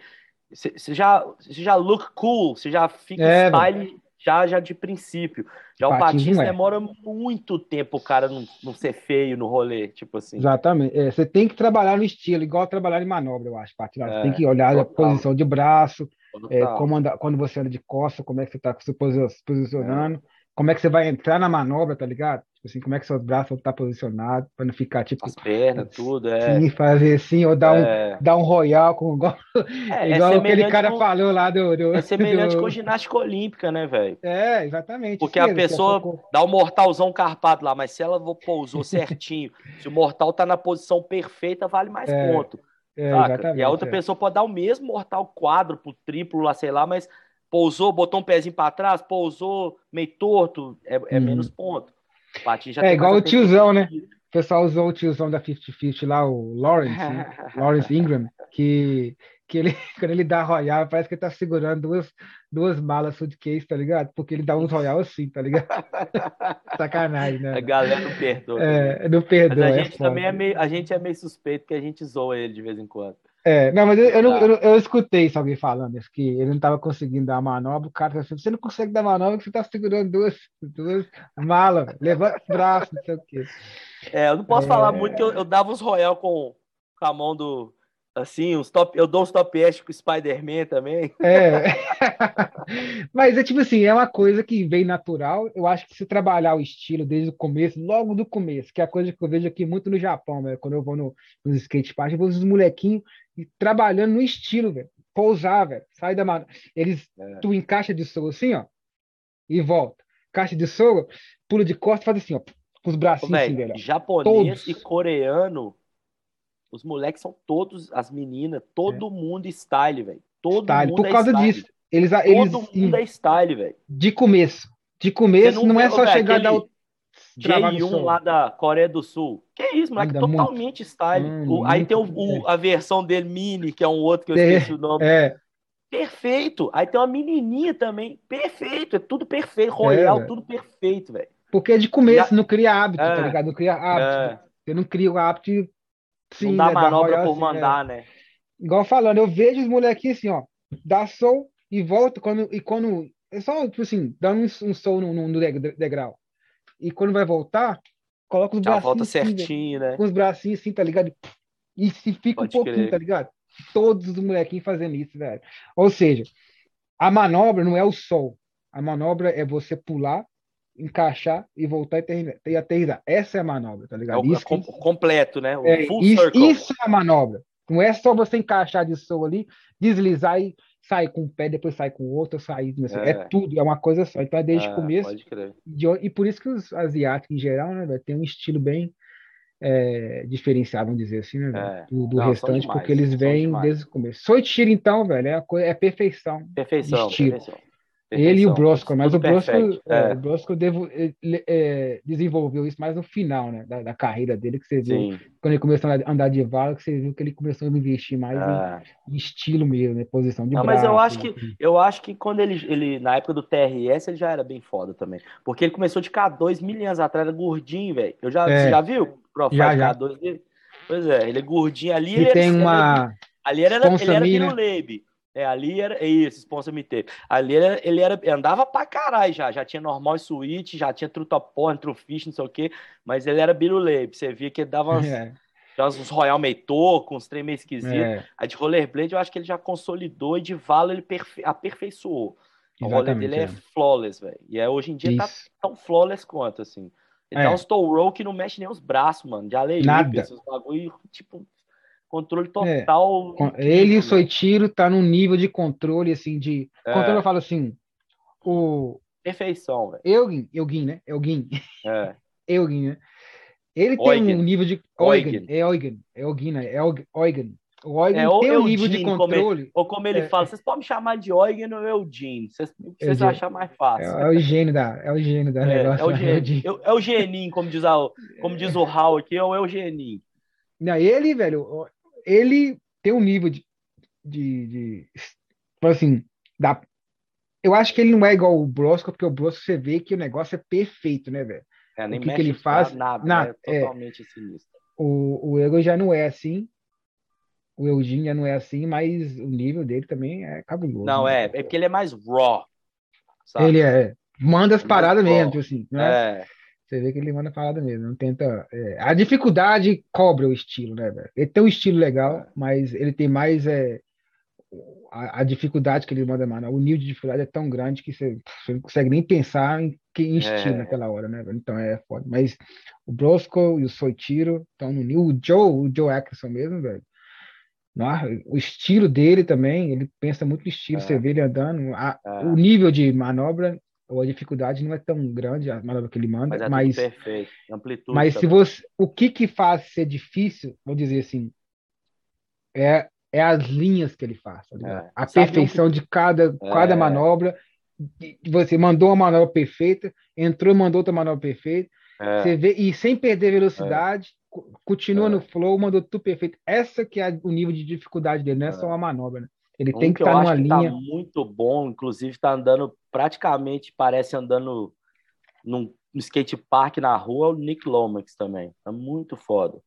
Você já, você já look cool, você já fica é, style já, já de princípio. Já o é. demora muito tempo o cara não, não ser feio no rolê, tipo assim. Exatamente. É, você tem que trabalhar no estilo, igual trabalhar em manobra, eu acho, patinar. Você tem que olhar total. a posição de braço, como anda, quando você anda de costa, como é que você está se posicionando, como é que você vai entrar na manobra, tá ligado? Assim, como é que seus braços vão estar posicionados para não ficar tipo. As pernas, tudo, é. Sim, fazer assim, ou dar, é. um, dar um royal com igual, é, é igual é aquele cara com, falou lá do. do é semelhante do... com ginástica olímpica, né, velho? É, exatamente. Porque a pessoa dá um mortalzão carpado lá, mas se ela pousou certinho, se o mortal tá na posição perfeita, vale mais é, ponto. É, e a outra pessoa pode dar o mesmo mortal quádruplo, triplo lá, sei lá, mas pousou, botou um pezinho para trás, pousou meio torto, é, é uhum. menos ponto. É igual o tiozão, né? O pessoal usou o tiozão da 50-50 lá, o Lawrence, né? Lawrence Ingram, que, que ele, quando ele dá royal, parece que ele tá segurando duas, duas malas suitcase, tá ligado? Porque ele dá uns royal assim, tá ligado? Sacanagem, né? A galera não perdoa. É, não perdoa. Mas a é gente é também é meio, a gente é meio suspeito que a gente zoa ele de vez em quando. É, não, mas eu, eu, não, eu, eu, escutei isso alguém falando que ele não estava conseguindo dar manobra, o cara falou assim, você não consegue dar manobra, você está segurando duas, duas malas, levanta o braço, não sei o quê. É, eu não posso é... falar muito que eu, eu dava uns royal com, com a mão do, assim, uns top, eu dou uns top com o Spider-Man também. É. Mas é tipo assim, é uma coisa que vem natural. Eu acho que se trabalhar o estilo desde o começo, logo do começo, que é a coisa que eu vejo aqui muito no Japão, né? quando eu vou no, nos skate park, eu vou os molequinhos e trabalhando no estilo, velho. Pousar, velho. Sai da mano. Eles, é. tu encaixa de soco assim, ó, e volta. Caixa de soco, pula de costas, faz assim, ó, com os bracinhos Ô, assim, velho. Japonês Todos. e coreano, os moleques são todos, as meninas, todo é. mundo style, velho. Todo style. mundo Por é causa style. disso. Eles, eles, todo mundo é style, velho. De começo. De começo não, não, é só véio, chegar da J1 lá da Coreia do Sul. Que isso, moleque, Ainda totalmente muito. style. Hum, o, aí tem o, o, a versão dele mini, que é um outro que eu esqueci é, o nome. É. Perfeito. Aí tem uma menininha também. Perfeito. É tudo perfeito. Royal, é, tudo perfeito, velho. Porque é de começo, Já... não cria hábito, tá é, tá ligado? Não cria hábito. É. Você não cria o hábito Sim, não dá né, manobra por assim, mandar, é. né? Igual falando, eu vejo os molequinhos assim, ó, dá sol e volta quando e quando é só tipo assim, dá um, um sol no, no, degrau. E quando vai voltar, coloca os bracinhos volta assim, certinho, né? Com os bracinhos assim, tá ligado? E se fica Pode um pouquinho, crer. tá ligado? Todos os molequinhos fazendo isso, velho. Ou seja, a manobra não é o sol. A manobra é você pular encaixar e voltar e aterrizar. Essa é a manobra, tá ligado? É o isso com, completo, né? O é, isso, isso, é a manobra. Não é só você encaixar de som ali, deslizar e sair com um pé, depois sair com outro, sair. É. é. tudo, é uma coisa só. Então é desde o é, começo. De, e por isso que os asiáticos, em geral, né, tem um estilo bem é, diferenciado, vamos dizer assim, né, do, do Não, restante, demais, porque eles vêm desde o começo. Soichiro, então, velho, é, a, é perfeição. Perfeição, perfeição. Ele e o Brosco, mas o Brosco, é, é. o Brosco devo, ele, é, desenvolveu isso mais no final né, da, da, carreira dele, que você viu, Sim. quando ele começou a andar de vala, que você viu que ele começou a investir mais em, em, estilo mesmo, né, posição de Não, braço, Mas eu acho, que, assim. eu acho que quando ele, ele, na época do TRS, ele já era bem foda também, porque ele começou de K2 mil anos atrás, era gordinho, velho. Eu já, é. Você já viu o profile já, já. K2 dele? Pois é, ele é gordinho ali. Ele, ele tem era, uma... Ali ele era, ele era, ele era é, ali era. É isso, sponsor MT. Ali era, ele era, andava pra caralho já. Já tinha normal suíte, já tinha trutoporn, trufish, não sei o quê. Mas ele era biruleibe. Você via que ele dava uns, é. uns Royal Meitor, com uns trem meio esquisitos. É. A de Rollerblade eu acho que ele já consolidou e de Valo ele perfe... aperfeiçoou. O rolê dele é, é flawless, velho. E é, hoje em dia tá isso. tá tão flawless quanto, assim. Ele é. dá uns toe roll que não mexe nem os braços, mano. De alegria, esses bagulho, tipo, Controle é, total. É, ele e o Soitiro tá num nível de controle, assim, de. É. Controle, eu falo assim. O. Perfeição, velho. Eugen, Eugen, né? Eugen. É. Eugen, né? Ele tem um nível de. Eugen. É Eugen. É Eugen, né? É Eugen. O Eugen é, tem um nível de controle. Como ele, ou como ele é. fala, vocês podem me chamar de Eugen ou Eugene. Vocês, vocês acham mais fácil. É, é, o gênio da, é o gênio da é, negócio. É o, gênio, é, o geninho, como diz, a, como diz o Hal aqui, é o Eugeninho. Não, ele, velho, ele tem um nível de, de, de tipo assim, da, eu acho que ele não é igual o Brosco, porque o Brosco você vê que o negócio é perfeito, né, velho? É, nem o que, que ele faz, nada, nada é totalmente é, sinistro. O, o Ego já não é assim, o Eugene já não é assim, mas o nível dele também é cabuloso. Não, né? é, é porque ele é mais raw. Sabe? Ele é, manda as paradas mesmo, tipo assim, né? É. Você vê que ele manda parada mesmo, não tenta. É, a dificuldade cobra o estilo, né, velho? Ele tem um estilo legal, mas ele tem mais é, a, a, dificuldade que ele manda mano, o nível de dificuldade é tão grande que você, você não consegue nem pensar em, em estilo é. naquela hora, né? Então é foda. Mas o Brosco e o Soitiro estão no nível. O Joe, o Joe Atkinson mesmo, velho. O estilo dele também, ele pensa muito no estilo, é. você vê ele andando. A, é. O nível de manobra ou a dificuldade não é tão grande a manobra que ele manda, mas, é mas perfeito, amplitude. Mas também. se você, o que que faz ser difícil, vou dizer assim, é é as linhas que ele faz, tá é. a Sabe perfeição de cada cada é. manobra. Você mandou uma manobra perfeita, entrou, mandou outra manobra perfeita, é. você vê e sem perder velocidade, continua no flow, mandou tudo perfeito. Essa que é o nível de dificuldade dele, não é só uma manobra, né? Ele um tem que estar tá numa tá linha. Tá muito bom, inclusive está andando praticamente, parece andando num skate park na rua, o Nick Lomax também. Tá muito foda.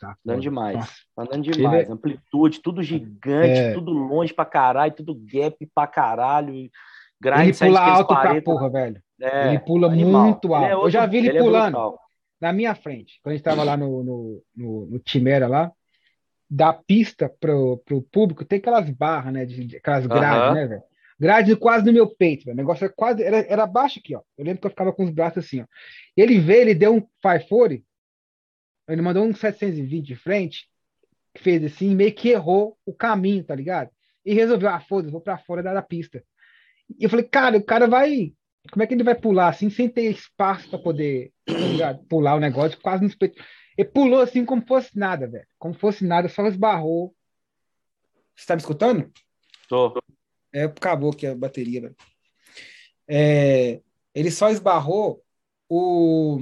Tá andando demais. Nossa. Tá andando demais. É... Amplitude, tudo gigante, é... tudo longe pra caralho, tudo gap pra caralho. Grind ele pula alto 40... pra porra, velho. É, ele pula animal. muito alto. É outro... Eu já vi ele, ele é pulando na minha frente. Quando a gente tava lá no, no, no, no Timera lá, da pista pro, pro público, tem aquelas barras, né? De, aquelas grades, né, velho? Grade quase no meu peito, velho. O negócio era quase. Era, era baixo aqui, ó. Eu lembro que eu ficava com os braços assim, ó. Ele veio, ele deu um 540, ele mandou um 720 de frente, fez assim, meio que errou o caminho, tá ligado? E resolveu, ah, foda-se, vou pra fora da, pista. E eu falei, cara, o cara vai. Como é que ele vai pular assim, sem ter espaço para poder tá pular o negócio, quase nos peitos. Ele pulou assim como fosse nada, velho. Como fosse nada, só esbarrou. Você tá me escutando? Tô. É, acabou aqui a bateria, velho. É, ele só esbarrou o.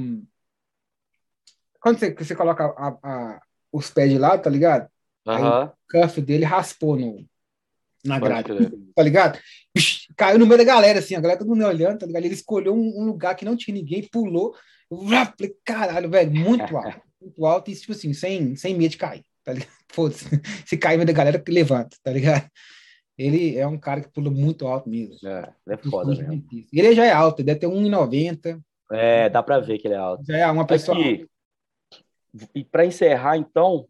Quando você, você coloca a, a, os pés de lado, tá ligado? Uhum. o cuff dele raspou no, na grade, tá ligado? Caiu no meio da galera, assim, a galera todo mundo olhando, tá ligado? Ele escolheu um, um lugar que não tinha ninguém, pulou. Falei, caralho, velho, muito alto muito alto e, tipo assim, sem, sem medo de cair, tá ligado? Foda-se. Se cair, vai da galera que levanta, tá ligado? Ele é um cara que pula muito alto mesmo. É, ele é foda mesmo. Ele já é alto, ele deve ter 1,90. É, dá pra ver que ele é alto. Já é uma pessoa. Aqui, e para encerrar, então,